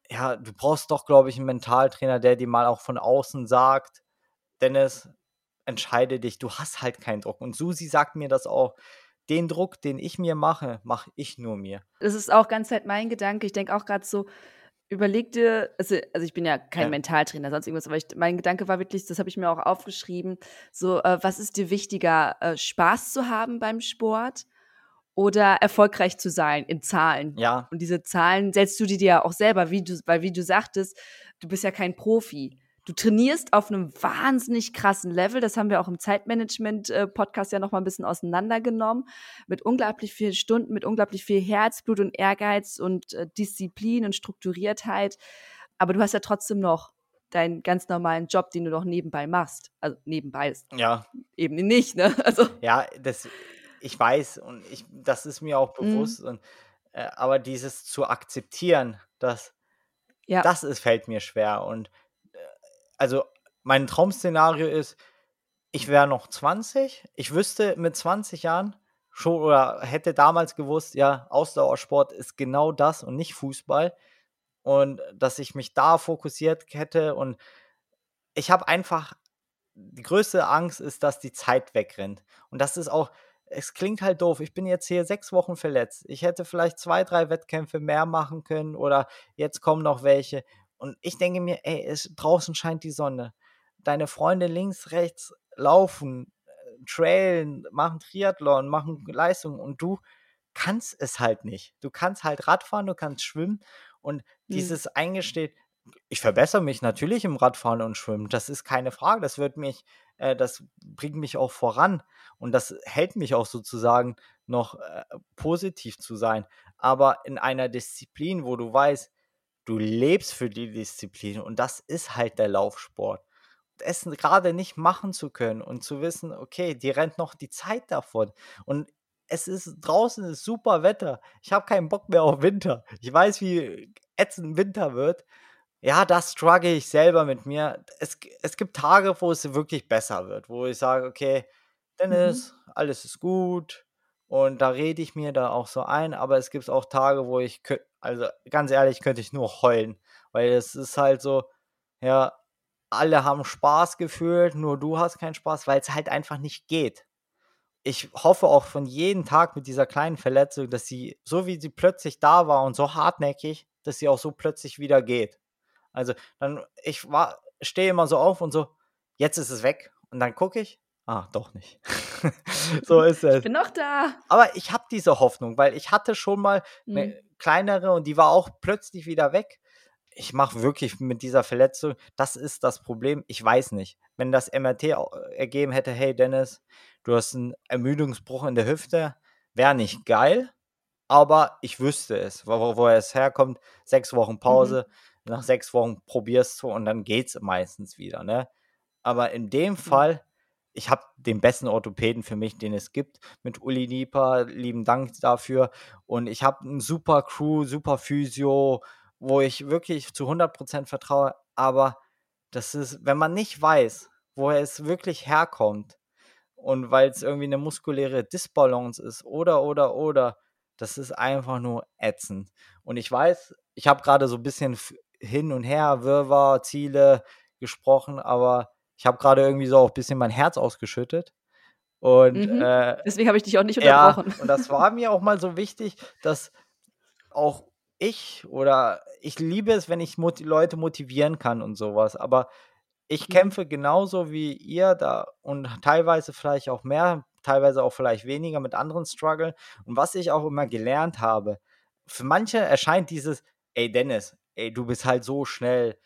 ja, du brauchst doch, glaube ich, einen Mentaltrainer, der dir mal auch von außen sagt, Dennis, entscheide dich, du hast halt keinen Druck. Und Susi sagt mir das auch. Den Druck, den ich mir mache, mache ich nur mir. Das ist auch ganz halt mein Gedanke. Ich denke auch gerade so, überleg dir, also, also, ich bin ja kein ja. Mentaltrainer, sonst irgendwas, aber ich, mein Gedanke war wirklich, das habe ich mir auch aufgeschrieben, so, äh, was ist dir wichtiger, äh, Spaß zu haben beim Sport oder erfolgreich zu sein in Zahlen. Ja. Und diese Zahlen setzt du dir ja auch selber, wie du, weil wie du sagtest, du bist ja kein Profi. Du trainierst auf einem wahnsinnig krassen Level. Das haben wir auch im Zeitmanagement-Podcast ja noch mal ein bisschen auseinandergenommen. Mit unglaublich vielen Stunden, mit unglaublich viel Herzblut und Ehrgeiz und äh, Disziplin und Strukturiertheit. Aber du hast ja trotzdem noch deinen ganz normalen Job, den du noch nebenbei machst. Also nebenbei ist ja. eben nicht, ne? Also. Ja, das, ich weiß und ich, das ist mir auch mhm. bewusst. Mhm. Und, äh, aber dieses zu akzeptieren, dass ja. das ist, fällt mir schwer. Und äh, also mein Traum-Szenario ist, ich wäre noch 20. Ich wüsste mit 20 Jahren schon oder hätte damals gewusst, ja, Ausdauersport ist genau das und nicht Fußball. Und dass ich mich da fokussiert hätte. Und ich habe einfach, die größte Angst ist, dass die Zeit wegrennt. Und das ist auch, es klingt halt doof. Ich bin jetzt hier sechs Wochen verletzt. Ich hätte vielleicht zwei, drei Wettkämpfe mehr machen können oder jetzt kommen noch welche. Und ich denke mir, ey, es, draußen scheint die Sonne. Deine Freunde links, rechts laufen, äh, trailen, machen Triathlon, machen Leistungen und du kannst es halt nicht. Du kannst halt Radfahren, du kannst schwimmen und mhm. dieses Eingesteht, ich verbessere mich natürlich im Radfahren und Schwimmen. Das ist keine Frage. Das wird mich, äh, das bringt mich auch voran und das hält mich auch sozusagen noch äh, positiv zu sein. Aber in einer Disziplin, wo du weißt, du lebst für die Disziplin und das ist halt der Laufsport. Es gerade nicht machen zu können und zu wissen, okay, die rennt noch die Zeit davon. Und es ist draußen ist super Wetter. Ich habe keinen Bock mehr auf Winter. Ich weiß, wie ätzend Winter wird. Ja, das struggle ich selber mit mir. Es, es gibt Tage, wo es wirklich besser wird, wo ich sage, okay. Dennis, mhm. alles ist gut. Und da rede ich mir da auch so ein, aber es gibt auch Tage, wo ich, also ganz ehrlich, könnte ich nur heulen, weil es ist halt so, ja, alle haben Spaß gefühlt, nur du hast keinen Spaß, weil es halt einfach nicht geht. Ich hoffe auch von jedem Tag mit dieser kleinen Verletzung, dass sie, so wie sie plötzlich da war und so hartnäckig, dass sie auch so plötzlich wieder geht. Also dann, ich war, stehe immer so auf und so, jetzt ist es weg. Und dann gucke ich, Ah, doch nicht. <laughs> so <laughs> ist es. Ich bin noch da. Aber ich habe diese Hoffnung, weil ich hatte schon mal mhm. Kleinere und die war auch plötzlich wieder weg. Ich mache wirklich mit dieser Verletzung, das ist das Problem. Ich weiß nicht. Wenn das MRT ergeben hätte, hey Dennis, du hast einen Ermüdungsbruch in der Hüfte, wäre nicht geil, aber ich wüsste es, wo, wo es herkommt. Sechs Wochen Pause, mhm. nach sechs Wochen probierst du und dann geht es meistens wieder. Ne? Aber in dem mhm. Fall ich habe den besten Orthopäden für mich, den es gibt, mit Uli Nieper. Lieben Dank dafür. Und ich habe einen super Crew, super Physio, wo ich wirklich zu 100% vertraue. Aber das ist, wenn man nicht weiß, woher es wirklich herkommt und weil es irgendwie eine muskuläre Disbalance ist oder, oder, oder, das ist einfach nur ätzend. Und ich weiß, ich habe gerade so ein bisschen hin und her, Wirrwarr, Ziele gesprochen, aber Ich habe gerade irgendwie so auch ein bisschen mein Herz ausgeschüttet. Und Mhm. äh, Deswegen habe ich dich auch nicht ja, unterbrochen. und das war mir auch mal so wichtig, dass auch ich oder ich liebe es, wenn ich moti Leute motivieren kann und sowas. Aber ich Mhm. kämpfe genauso wie ihr da und teilweise vielleicht auch mehr, teilweise auch vielleicht weniger mit anderen Struggle. Und was ich auch immer gelernt habe, für manche erscheint dieses, ey Dennis, ey, du bist halt so schnell.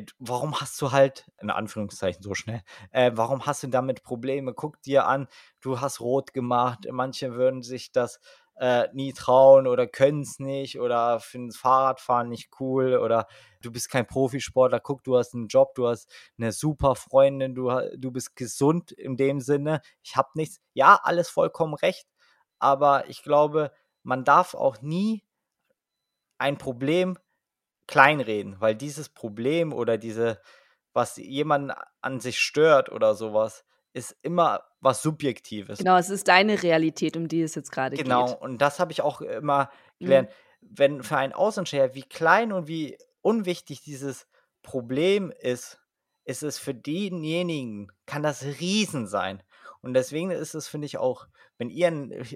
D- warum hast du halt, in Anführungszeichen so schnell, äh, warum hast du damit Probleme? Guck dir an, du hast rot gemacht. Manche würden sich das äh, nie trauen oder können es nicht oder finden Fahrradfahren nicht cool oder du bist kein Profisportler. Guck, du hast einen Job, du hast eine super Freundin, du, du bist gesund in dem Sinne. Ich habe nichts. Ja, alles vollkommen recht. Aber ich glaube, man darf auch nie ein Problem kleinreden, weil dieses Problem oder diese, was jemanden an sich stört oder sowas, ist immer was Subjektives. Genau, es ist deine Realität, um die es jetzt gerade Genau, geht. und das habe ich auch immer Mhm. gelernt. Wenn für einen Außenstehender, wie klein und wie unwichtig dieses Problem ist, ist es für denjenigen, kann das Riesen sein. Und deswegen ist es, finde ich, auch, wenn ihr,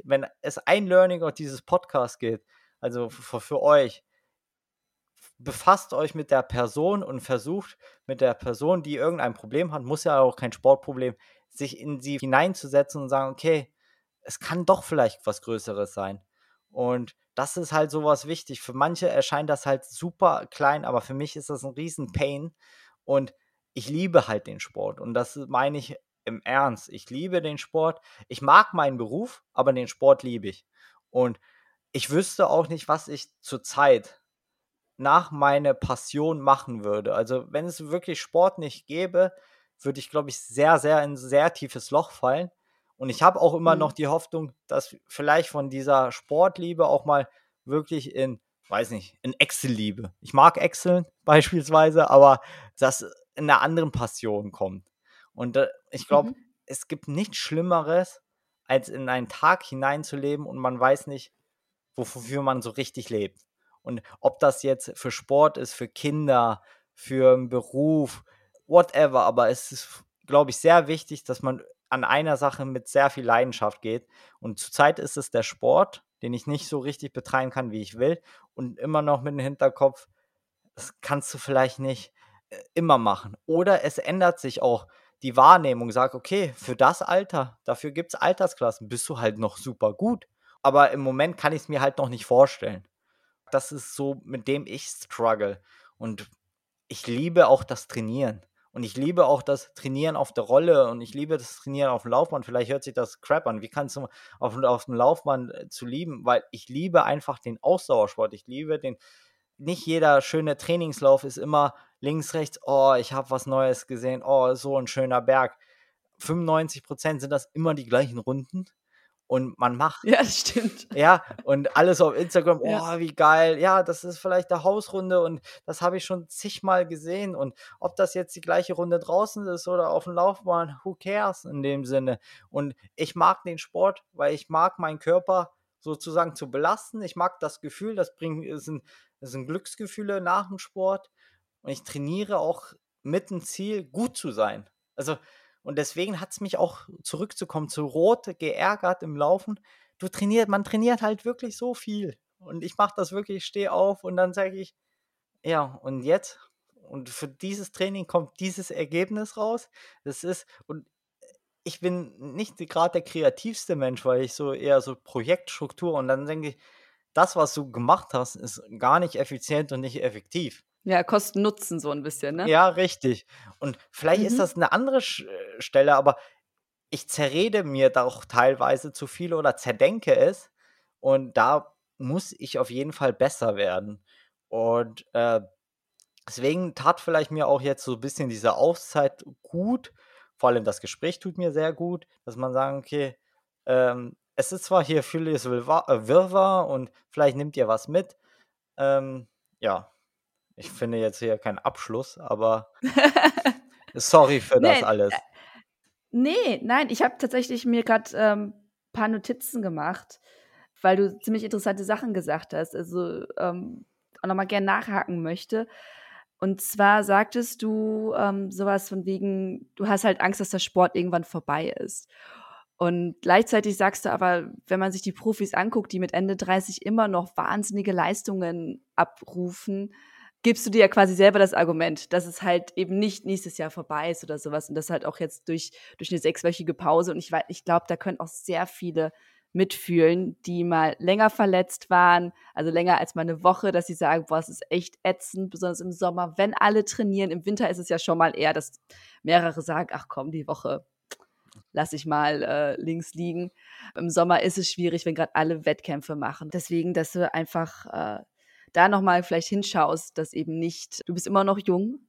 wenn es ein Learning aus dieses Podcast geht, also für, für euch, befasst euch mit der Person und versucht mit der Person, die irgendein Problem hat, muss ja auch kein Sportproblem, sich in sie hineinzusetzen und sagen, okay, es kann doch vielleicht was Größeres sein. Und das ist halt sowas wichtig. Für manche erscheint das halt super klein, aber für mich ist das ein riesen Pain. Und ich liebe halt den Sport. Und das meine ich im Ernst. Ich liebe den Sport. Ich mag meinen Beruf, aber den Sport liebe ich. Und ich wüsste auch nicht, was ich zurzeit nach meiner Passion machen würde. Also, wenn es wirklich Sport nicht gäbe, würde ich, glaube ich, sehr, sehr in ein sehr tiefes Loch fallen. Und ich habe auch immer Mhm. noch die Hoffnung, dass vielleicht von dieser Sportliebe auch mal wirklich in, weiß nicht, in Excel-Liebe. Ich mag Excel <laughs> beispielsweise, aber das in einer anderen Passion kommt. Und äh, ich glaube, Mhm. es gibt nichts Schlimmeres, als in einen Tag hineinzuleben und man weiß nicht, wofür man so richtig lebt. Und ob das jetzt für Sport ist, für Kinder, für einen Beruf, whatever, aber es ist, glaube ich, sehr wichtig, dass man an einer Sache mit sehr viel Leidenschaft geht. Und zurzeit ist es der Sport, den ich nicht so richtig betreiben kann, wie ich will. Und immer noch mit dem Hinterkopf, das kannst du vielleicht nicht äh, immer machen. Oder es ändert sich auch die Wahrnehmung, sag, okay, für das Alter, dafür gibt es Altersklassen, bist du halt noch super gut. Aber im Moment kann ich es mir halt noch nicht vorstellen. Das ist so, mit dem ich struggle. Und ich liebe auch das Trainieren. Und ich liebe auch das Trainieren auf der Rolle und ich liebe das Trainieren auf dem Laufband. Vielleicht hört sich das crap an. Wie kannst du auf, auf dem Laufband äh, zu lieben? Weil ich liebe einfach den Ausdauersport. Ich liebe den. Nicht jeder schöne Trainingslauf ist immer links, rechts. Oh, ich habe was Neues gesehen. Oh, so ein schöner Berg. 95% sind das immer die gleichen Runden. Und man macht Ja, das stimmt. ja, und alles auf Instagram, oh, Ja. wie geil. Ja, das ist vielleicht der Hausrunde und das habe ich schon zigmal gesehen. Und ob das jetzt die gleiche Runde draußen ist oder auf dem Laufbahn, who cares in dem Sinne. Und ich mag den Sport, weil ich mag meinen Körper sozusagen zu belasten. Ich mag das Gefühl, das bringt, es sind, es sind Glücksgefühle nach dem Sport. Und ich trainiere auch mit dem Ziel, gut zu sein. Also, und deswegen hat es mich auch zurückzukommen zu Rot geärgert im Laufen. Du trainiert, man trainiert halt wirklich so viel. Und ich mache das wirklich, ich stehe auf und dann sage ich, ja, und jetzt? Und für dieses Training kommt dieses Ergebnis raus. Das ist, und ich bin nicht gerade der kreativste Mensch, weil ich so eher so Projektstruktur und dann denke ich, das, was du gemacht hast, ist gar nicht effizient und nicht effektiv. Ja, Kosten-Nutzen so ein bisschen, ne? Ja, richtig. Und vielleicht ist Mhm. das eine andere Sch äh, Stelle, aber ich zerrede mir da auch teilweise zu viel oder zerdenke es. Und da muss ich auf jeden Fall besser werden. Und äh, deswegen tat vielleicht mir auch jetzt so ein bisschen diese Auszeit gut. Vor allem das Gespräch tut mir sehr gut, dass man sagen, okay, ähm, es ist zwar hier vieles äh, Wirrwarr und vielleicht nimmt ihr was mit. Ähm, ja, ich finde jetzt hier keinen Abschluss, aber <laughs> sorry für das Nee, alles. äh, nee, nein, ich habe tatsächlich mir gerade ähm, paar Notizen gemacht, weil du ziemlich interessante Sachen gesagt hast. Also ähm, auch nochmal gern nachhaken möchte. Und zwar sagtest du ähm, sowas von wegen, du hast halt Angst, dass der Sport irgendwann vorbei ist. Und gleichzeitig sagst du aber, wenn man sich die Profis anguckt, die mit Ende 30 immer noch wahnsinnige Leistungen abrufen, gibst du dir ja quasi selber das Argument, dass es halt eben nicht nächstes Jahr vorbei ist oder sowas und das halt auch jetzt durch, durch eine sechswöchige Pause und ich ich glaube, da können auch sehr viele mitfühlen, die mal länger verletzt waren, also länger als mal eine Woche, dass sie sagen, boah, es ist echt ätzend, besonders im Sommer, wenn alle trainieren. Im Winter ist es ja schon mal eher, dass mehrere sagen, ach komm, die Woche lasse ich mal äh, links liegen. Im Sommer ist es schwierig, wenn gerade alle Wettkämpfe machen. Deswegen, dass du einfach äh, da nochmal vielleicht hinschaust, dass eben nicht, du bist immer noch jung,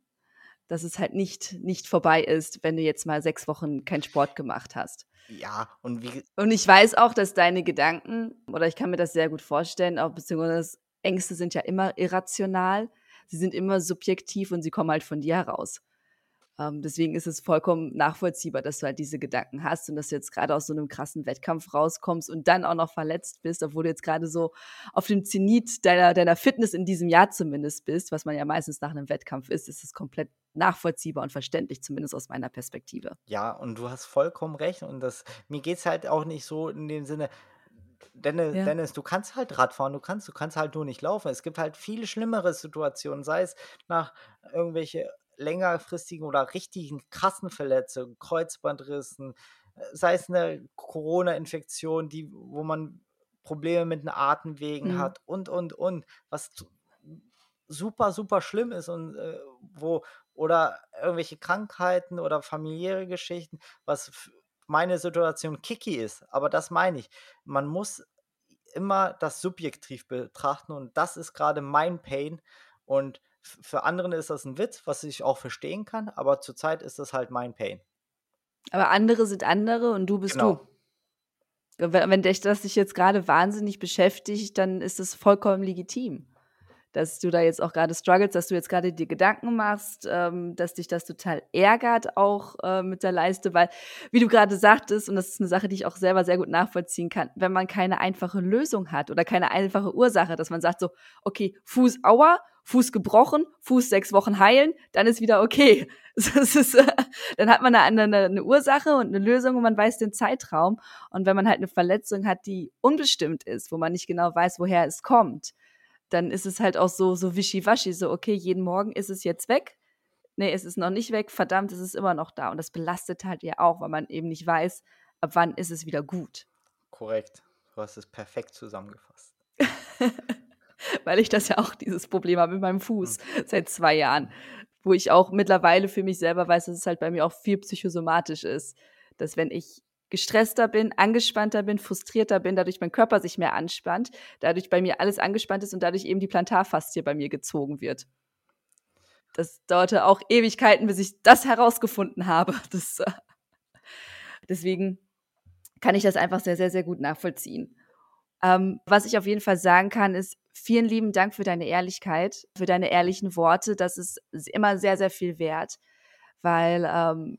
dass es halt nicht, nicht vorbei ist, wenn du jetzt mal sechs Wochen keinen Sport gemacht hast. Ja, und wie. Und ich weiß auch, dass deine Gedanken, oder ich kann mir das sehr gut vorstellen, auch beziehungsweise Ängste sind ja immer irrational, sie sind immer subjektiv und sie kommen halt von dir heraus. Ähm, deswegen ist es vollkommen nachvollziehbar, dass du halt diese Gedanken hast und dass du jetzt gerade aus so einem krassen Wettkampf rauskommst und dann auch noch verletzt bist, obwohl du jetzt gerade so auf dem Zenit deiner, deiner Fitness in diesem Jahr zumindest bist, was man ja meistens nach einem Wettkampf ist, ist es komplett nachvollziehbar und verständlich, zumindest aus meiner Perspektive. Ja, und du hast vollkommen recht. Und das, mir geht es halt auch nicht so in dem Sinne, Dennis, ja. Dennis, du kannst halt Radfahren, du kannst, du kannst halt nur nicht laufen. Es gibt halt viele schlimmere Situationen, sei es nach irgendwelche längerfristigen oder richtigen krassen Verletzungen, Kreuzbandrissen, äh, sei es eine Corona-Infektion, die, wo man Probleme mit den Atemwegen mhm. hat und, und, und, was super, super schlimm ist und äh, wo, oder irgendwelche Krankheiten oder familiäre Geschichten, was meine Situation kicky ist. Aber das meine ich. Man muss immer das subjektiv betrachten und das ist gerade mein Pain und für andere ist das ein Witz, was ich auch verstehen kann, aber zurzeit ist das halt mein Pain. Aber andere sind andere und du bist genau. du. Wenn dich das dich jetzt gerade wahnsinnig beschäftigt, dann ist das vollkommen legitim. Dass du da jetzt auch gerade struggles, dass du jetzt gerade dir Gedanken machst, ähm, dass dich das total ärgert auch äh, mit der Leiste, weil, wie du gerade sagtest, und das ist eine Sache, die ich auch selber sehr gut nachvollziehen kann, wenn man keine einfache Lösung hat oder keine einfache Ursache, dass man sagt so, okay, Fuß, aua, Fuß gebrochen, Fuß sechs Wochen heilen, dann ist wieder okay. <laughs> Ist, äh, dann hat man eine, eine, eine, Ursache und eine Lösung und man weiß den Zeitraum. Und wenn man halt eine Verletzung hat, die unbestimmt ist, wo man nicht genau weiß, woher es kommt, dann ist es halt auch so, so wischiwaschi, so, okay, jeden Morgen ist es jetzt weg. Nee, es ist noch nicht weg, verdammt, es ist immer noch da. Und das belastet halt ja auch, weil man eben nicht weiß, ab wann ist es wieder gut. Korrekt. Du hast es perfekt zusammengefasst. <laughs> weil ich das ja auch dieses Problem habe mit meinem Fuß mhm. seit zwei Jahren, wo ich auch mittlerweile für mich selber weiß, dass es halt bei mir auch viel psychosomatisch ist, dass wenn ich gestresster bin, angespannter bin, frustrierter bin, dadurch mein Körper sich mehr anspannt, dadurch bei mir alles angespannt ist und dadurch eben die Plantarfaszie bei mir gezogen wird. Das dauerte auch Ewigkeiten, bis ich das herausgefunden habe. <laughs> Das, äh, deswegen kann ich das einfach sehr, sehr, sehr gut nachvollziehen. Ähm, was ich auf jeden Fall sagen kann, ist, vielen lieben Dank für deine Ehrlichkeit, für deine ehrlichen Worte. Das ist immer sehr, sehr viel wert, weil ähm,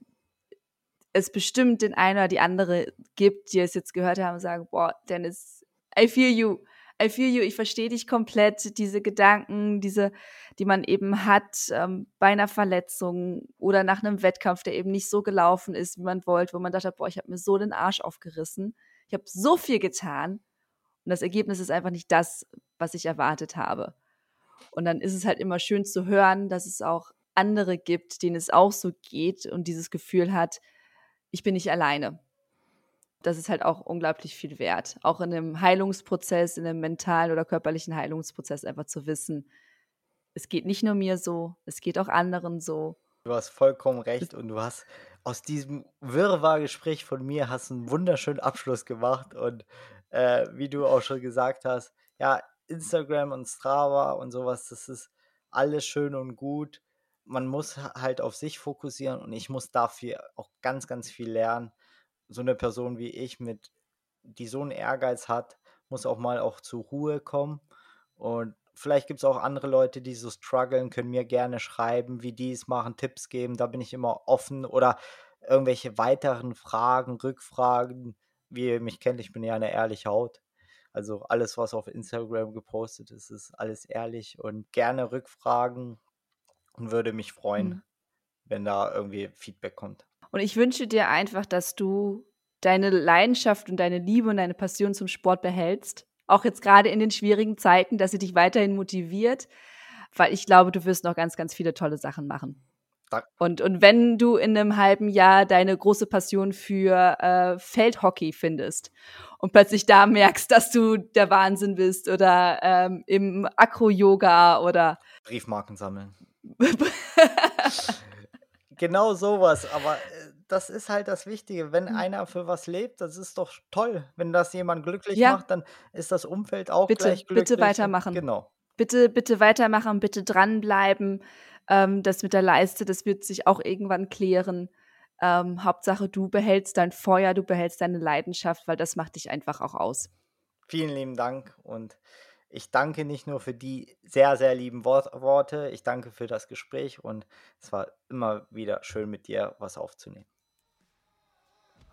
es bestimmt den einen oder die andere gibt, die es jetzt gehört haben und sagen, boah, Dennis, I feel you. I feel you, ich verstehe dich komplett, diese Gedanken, diese, die man eben hat ähm, bei einer Verletzung oder nach einem Wettkampf, der eben nicht so gelaufen ist, wie man wollte, wo man dachte, boah, ich habe mir so den Arsch aufgerissen, ich habe so viel getan und das Ergebnis ist einfach nicht das, was ich erwartet habe. Und dann ist es halt immer schön zu hören, dass es auch andere gibt, denen es auch so geht und dieses Gefühl hat, ich bin nicht alleine. Das ist halt auch unglaublich viel wert. Auch in einem Heilungsprozess, in einem mentalen oder körperlichen Heilungsprozess einfach zu wissen, es geht nicht nur mir so, es geht auch anderen so. Du hast vollkommen recht und du hast aus diesem Wirrwarr-Gespräch von mir hast einen wunderschönen Abschluss gemacht und äh, wie du auch schon gesagt hast, ja, Instagram und Strava und sowas, das ist alles schön und gut. Man muss halt auf sich fokussieren und ich muss dafür auch ganz, ganz viel lernen. So eine Person wie ich, mit, die so einen Ehrgeiz hat, muss auch mal auch zur Ruhe kommen. Und vielleicht gibt es auch andere Leute, die so strugglen, können mir gerne schreiben, wie die es machen, Tipps geben. Da bin ich immer offen oder irgendwelche weiteren Fragen, Rückfragen wie ihr mich kennt, ich bin ja eine ehrliche Haut. Also alles, was auf Instagram gepostet ist, ist alles ehrlich und gerne Rückfragen und würde mich freuen, Mhm. wenn da irgendwie Feedback kommt. Und ich wünsche dir einfach, dass du deine Leidenschaft und deine Liebe und deine Passion zum Sport behältst. Auch jetzt gerade in den schwierigen Zeiten, dass sie dich weiterhin motiviert, weil ich glaube, du wirst noch ganz, ganz viele tolle Sachen machen. Und, und wenn du in einem halben Jahr deine große Passion für äh, Feldhockey findest und plötzlich da merkst, dass du der Wahnsinn bist oder ähm, im Akro-Yoga oder Briefmarken sammeln. <laughs> Genau sowas, aber äh, das ist halt das Wichtige. Wenn Mhm. einer für was lebt, das ist doch toll. Wenn das jemand glücklich Ja. macht, dann ist das Umfeld auch Bitte, gleich bitte glücklich. und- weitermachen. Genau. bitte, bitte weitermachen, bitte dranbleiben. Ähm, das mit der Leiste, das wird sich auch irgendwann klären. Ähm, Hauptsache, du behältst dein Feuer, du behältst deine Leidenschaft, weil das macht dich einfach auch aus. Vielen lieben Dank und ich danke nicht nur für die sehr, sehr lieben Wort Worte, ich danke für das Gespräch und es war immer wieder schön mit dir was aufzunehmen.